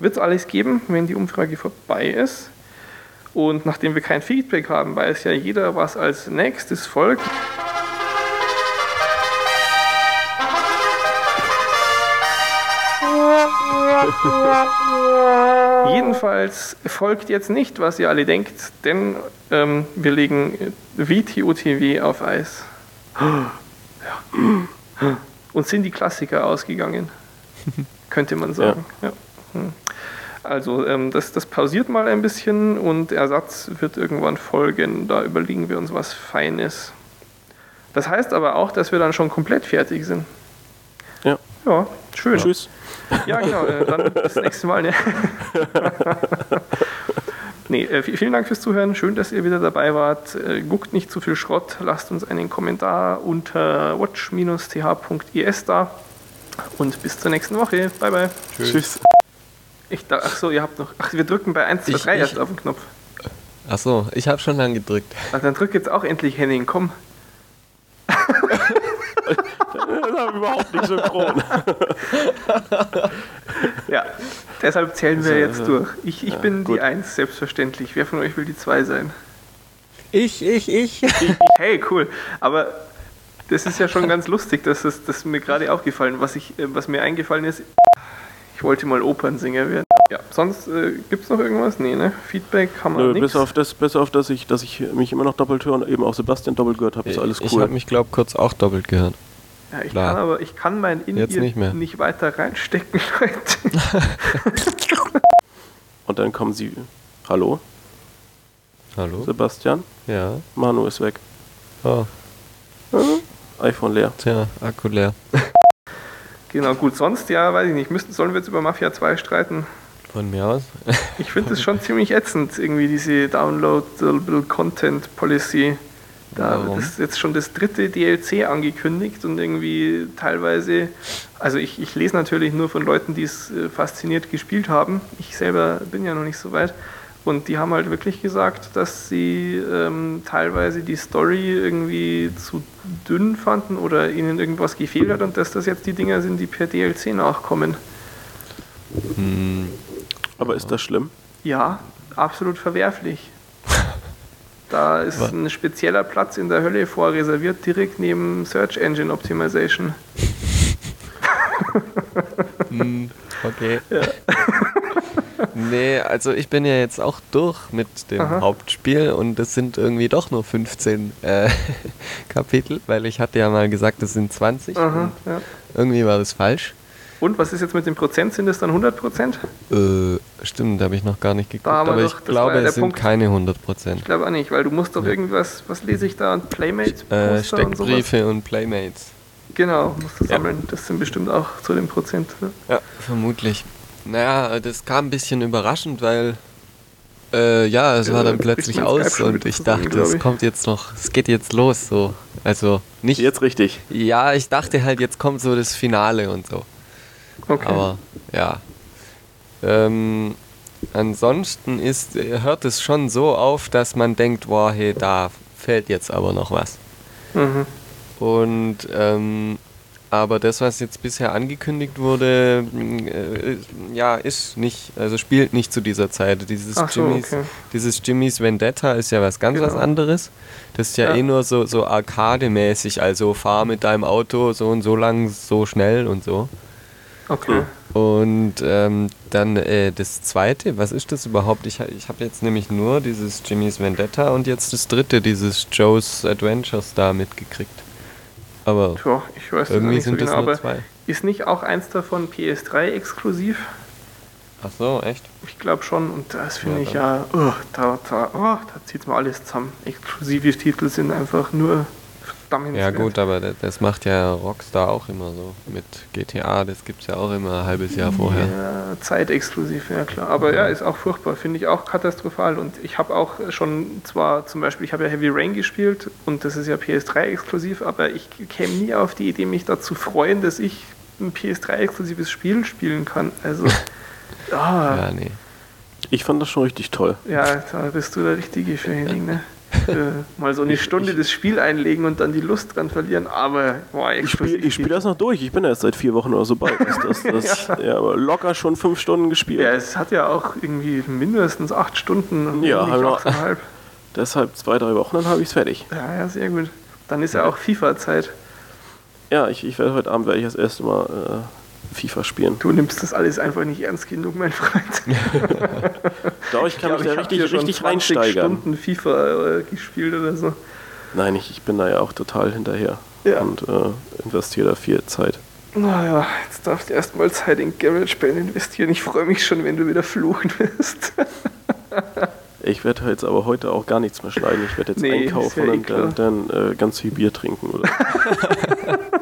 wird es alles geben, wenn die Umfrage vorbei ist. Und nachdem wir kein Feedback haben, weiß ja jeder, was als nächstes folgt. Jedenfalls folgt jetzt nicht, was ihr alle denkt, denn ähm, wir legen WTOTW auf Eis. Und sind die Klassiker ausgegangen, könnte man sagen. Ja. Ja. Also ähm, das, das pausiert mal ein bisschen und Ersatz wird irgendwann folgen. Da überlegen wir uns was Feines. Das heißt aber auch, dass wir dann schon komplett fertig sind. Ja. Ja, schön. Tschüss. Ja, genau. Äh, dann bis das nächste Mal. Ne? nee, äh, vielen Dank fürs Zuhören. Schön, dass ihr wieder dabei wart. Äh, guckt nicht zu viel Schrott. Lasst uns einen Kommentar unter watch-th.is da. Und bis zur nächsten Woche. Bye, bye. Tschüss. Tschüss. Ich dachte, ach so, ihr habt noch. Ach, wir drücken bei 1, 2, 3 erst auf den Knopf. Ach so, ich habe schon lange gedrückt. Ach, dann drück jetzt auch endlich Henning, komm. das ich überhaupt nicht synchron. ja, deshalb zählen wir jetzt durch. Ich, ich ja, bin gut. die 1, selbstverständlich. Wer von euch will die 2 sein? Ich, ich, ich. hey, cool. Aber das ist ja schon ganz lustig, dass das, das mir gerade aufgefallen was ich, äh, was mir eingefallen ist. Ich wollte mal Opernsänger werden. Ja, sonst äh, gibt es noch irgendwas? Nee, ne? Feedback haben wir nichts. Bis auf das, bis auf dass ich, dass ich mich immer noch doppelt höre und eben auch Sebastian doppelt gehört habe, ist alles cool. Ich habe mich, glaube kurz auch doppelt gehört. Ja, ich Klar. kann aber, ich kann mein in Jetzt nicht, mehr. nicht weiter reinstecken, Leute. und dann kommen sie. Hallo? Hallo? Sebastian? Ja. Manu ist weg. Oh. Hm? iPhone leer. Tja, Akku leer. Genau, gut, sonst ja, weiß ich nicht. Müssen, sollen wir jetzt über Mafia 2 streiten? Von mir aus. ich finde es schon ziemlich ätzend, irgendwie diese Downloadable Content Policy. Da Warum? ist jetzt schon das dritte DLC angekündigt und irgendwie teilweise, also ich, ich lese natürlich nur von Leuten, die es äh, fasziniert gespielt haben. Ich selber bin ja noch nicht so weit. Und die haben halt wirklich gesagt, dass sie ähm, teilweise die Story irgendwie zu dünn fanden oder ihnen irgendwas gefehlt hat und dass das jetzt die Dinger sind, die per DLC nachkommen. Hm. Aber ist das schlimm? Ja, absolut verwerflich. Da ist Was? ein spezieller Platz in der Hölle vorreserviert, direkt neben Search Engine Optimization. hm, okay. Ja. Nee, also ich bin ja jetzt auch durch mit dem Aha. Hauptspiel und es sind irgendwie doch nur 15 äh, Kapitel, weil ich hatte ja mal gesagt, es sind 20 Aha, ja. irgendwie war das falsch. Und was ist jetzt mit dem Prozent? Sind es dann 100 Prozent? Äh, stimmt, habe ich noch gar nicht geguckt, Da aber doch- ich glaube, ja es sind Punkt. keine 100 Prozent. Ich glaube auch nicht, weil du musst doch irgendwas, was lese ich da? Playmates, Äh, Poster und? Steckbriefe und Playmates. Genau, musst du Ja. sammeln. Das sind bestimmt auch zu dem Prozent. Ne? Ja, vermutlich. Naja, das kam ein bisschen überraschend, weil äh, ja, es Ja, war dann da plötzlich aus und ich dachte, es kommt jetzt noch, es geht jetzt los so. Also nicht. Jetzt richtig. Ja, ich dachte halt, jetzt kommt so das Finale und so. Okay. Aber ja. Ähm, ansonsten ist, hört es schon so auf, dass man denkt, boah, hey, da fällt jetzt aber noch was. mhm. Und ähm, aber das, was jetzt bisher angekündigt wurde, mh, äh, ja, ist nicht, also spielt nicht zu dieser Zeit. Dieses so, Jimmys, okay. dieses Jimmys Vendetta ist ja was ganz was Genau. anderes. Das ist ja, Ja. eh nur so, so Arcade-mäßig, also fahr mit deinem Auto so und so lang, so schnell und so. Okay. Und ähm, dann äh, das zweite, was ist das überhaupt? Ich, ha- ich habe jetzt nämlich nur dieses Jimmy's Vendetta und jetzt das dritte, dieses Joe's Adventures da mitgekriegt. Aber Tja, ich weiß irgendwie nicht so sind genau, es nur aber zwei. ist nicht auch eins davon PS3 exklusiv? Ach so, echt? Ich glaube schon und das finde Ja, ich ja, oh, da, da, oh, da zieht mir alles zusammen. Exklusive Titel sind einfach nur verdammt Ja gut, aber das, das macht ja Rockstar auch immer so. Mit GTA, das gibt es ja auch immer ein halbes Jahr vorher. Ja, zeitexklusiv, ja klar. Aber ja, ist auch furchtbar, finde ich auch katastrophal. Und ich habe auch schon zwar zum Beispiel, ich habe ja Heavy Rain gespielt und das ist ja PS3 exklusiv, aber ich käme nie auf die Idee, mich dazu freuen, dass ich ein PS3-exklusives Spiel spielen kann. Also, ah, Ja, nee. Ich fand das schon richtig toll. ja, da bist du der Richtige für Henning, ne? Äh, mal so eine Stunde das Spiel einlegen und dann die Lust dran verlieren, aber boah, Ich spiele ich spiel das noch durch. Ich bin erst seit vier Wochen oder so bei. Das, das, das, ja. aber locker schon fünf Stunden gespielt. Ja, es hat ja auch irgendwie mindestens acht Stunden. Ja, noch- achteinhalb. Deshalb zwei, drei Wochen, dann habe ich es fertig. Ja, ja, sehr gut. Dann ist ja auch FIFA-Zeit. Ja, ich, ich werde heute Abend werde ich das erste Mal äh, FIFA spielen. Du nimmst das alles einfach nicht ernst genug, mein Freund. Doch, ich kann glaub, mich da richtig, hier richtig 20 reinsteigern. Stunden FIFA äh, gespielt oder so. Nein, ich, ich bin da ja auch total hinterher. Ja. Und äh, investiere da viel Zeit. Naja, jetzt darfst du erstmal Zeit in GarageBand investieren. Ich freue mich schon, wenn du wieder fluchen wirst. Ich werde jetzt aber heute auch gar nichts mehr schneiden. Ich werde jetzt Nee, einkaufen ja eh und dann, dann äh, ganz viel Bier trinken. Oder?